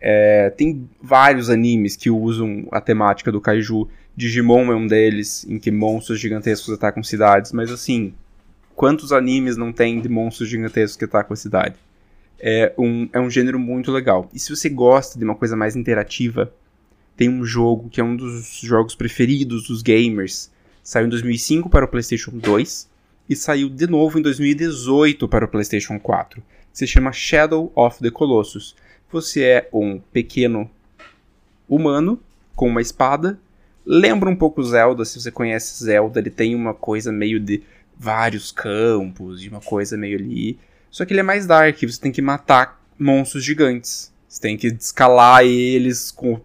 É, tem vários animes que usam a temática do kaiju. Digimon é um deles, em que monstros gigantescos atacam cidades, mas assim, quantos animes não tem de monstros gigantescos que atacam a cidade? É um, é um gênero muito legal. E se você gosta de uma coisa mais interativa, tem um jogo que é um dos jogos preferidos dos gamers. Saiu em 2005 para o PlayStation 2 e saiu de novo em 2018 para o PlayStation 4. Se chama Shadow of the Colossus você é um pequeno humano com uma espada. Lembra um pouco Zelda, se você conhece Zelda, ele tem uma coisa meio de vários campos, de uma coisa meio ali. Só que ele é mais dark, você tem que matar monstros gigantes. Você tem que escalar eles com,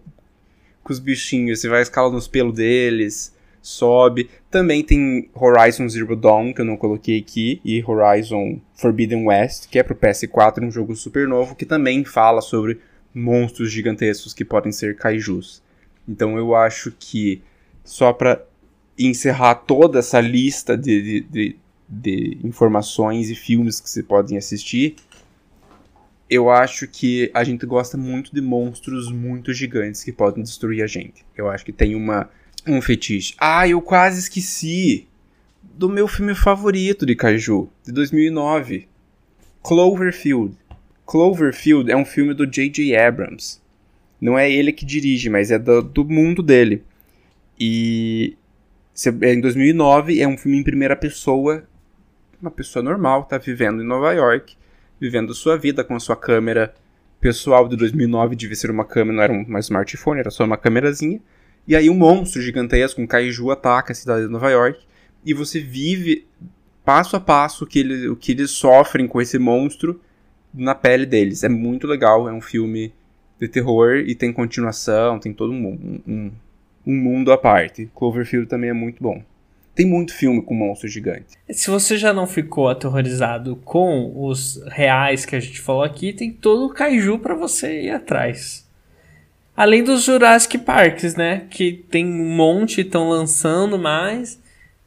com os bichinhos, você vai escalando os pelos deles sobe. Também tem Horizon Zero Dawn, que eu não coloquei aqui, e Horizon Forbidden West, que é pro PS4, um jogo super novo, que também fala sobre monstros gigantescos que podem ser kaijus. Então eu acho que, só para encerrar toda essa lista de, de, de, de informações e filmes que você podem assistir, eu acho que a gente gosta muito de monstros muito gigantes que podem destruir a gente. Eu acho que tem uma um fetiche. Ah, eu quase esqueci do meu filme favorito de Kaiju, de 2009. Cloverfield. Cloverfield é um filme do J.J. Abrams. Não é ele que dirige, mas é do, do mundo dele. E é em 2009 é um filme em primeira pessoa. Uma pessoa normal tá vivendo em Nova York, vivendo sua vida com a sua câmera pessoal de 2009 devia ser uma câmera, não era um smartphone, era só uma câmerazinha. E aí um monstro gigantesco, um kaiju, ataca a cidade de Nova York. E você vive passo a passo o que, ele, o que eles sofrem com esse monstro na pele deles. É muito legal, é um filme de terror e tem continuação, tem todo um, um, um mundo à parte. Cloverfield também é muito bom. Tem muito filme com monstro gigante. Se você já não ficou aterrorizado com os reais que a gente falou aqui, tem todo o kaiju para você ir atrás. Além dos Jurassic Parks, né? Que tem um monte, estão lançando mais.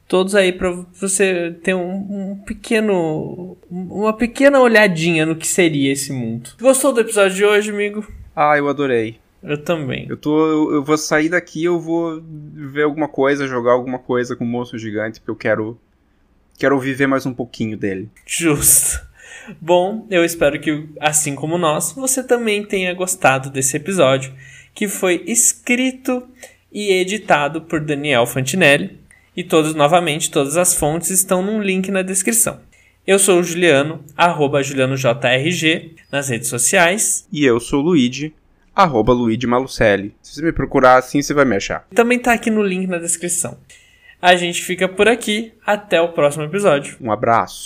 Todos aí para você ter um, um, pequeno. Uma pequena olhadinha no que seria esse mundo. Gostou do episódio de hoje, amigo? Ah, eu adorei. Eu também. Eu tô. Eu, vou sair daqui, eu vou ver alguma coisa, jogar alguma coisa com o monstro gigante, porque eu quero. Quero viver mais um pouquinho dele. Justo. Bom, eu espero que, assim como nós, você também tenha gostado desse episódio, que foi escrito e editado por Daniel Fantinelli. E todos, novamente, todas as fontes estão num link na descrição. Eu sou o Juliano, arroba JulianoJRG, nas redes sociais. E eu sou o Luigi, arroba Luigi Malucelli. Se você me procurar assim, você vai me achar. Também tá aqui no link na descrição. A gente fica por aqui. Até o próximo episódio. Um abraço.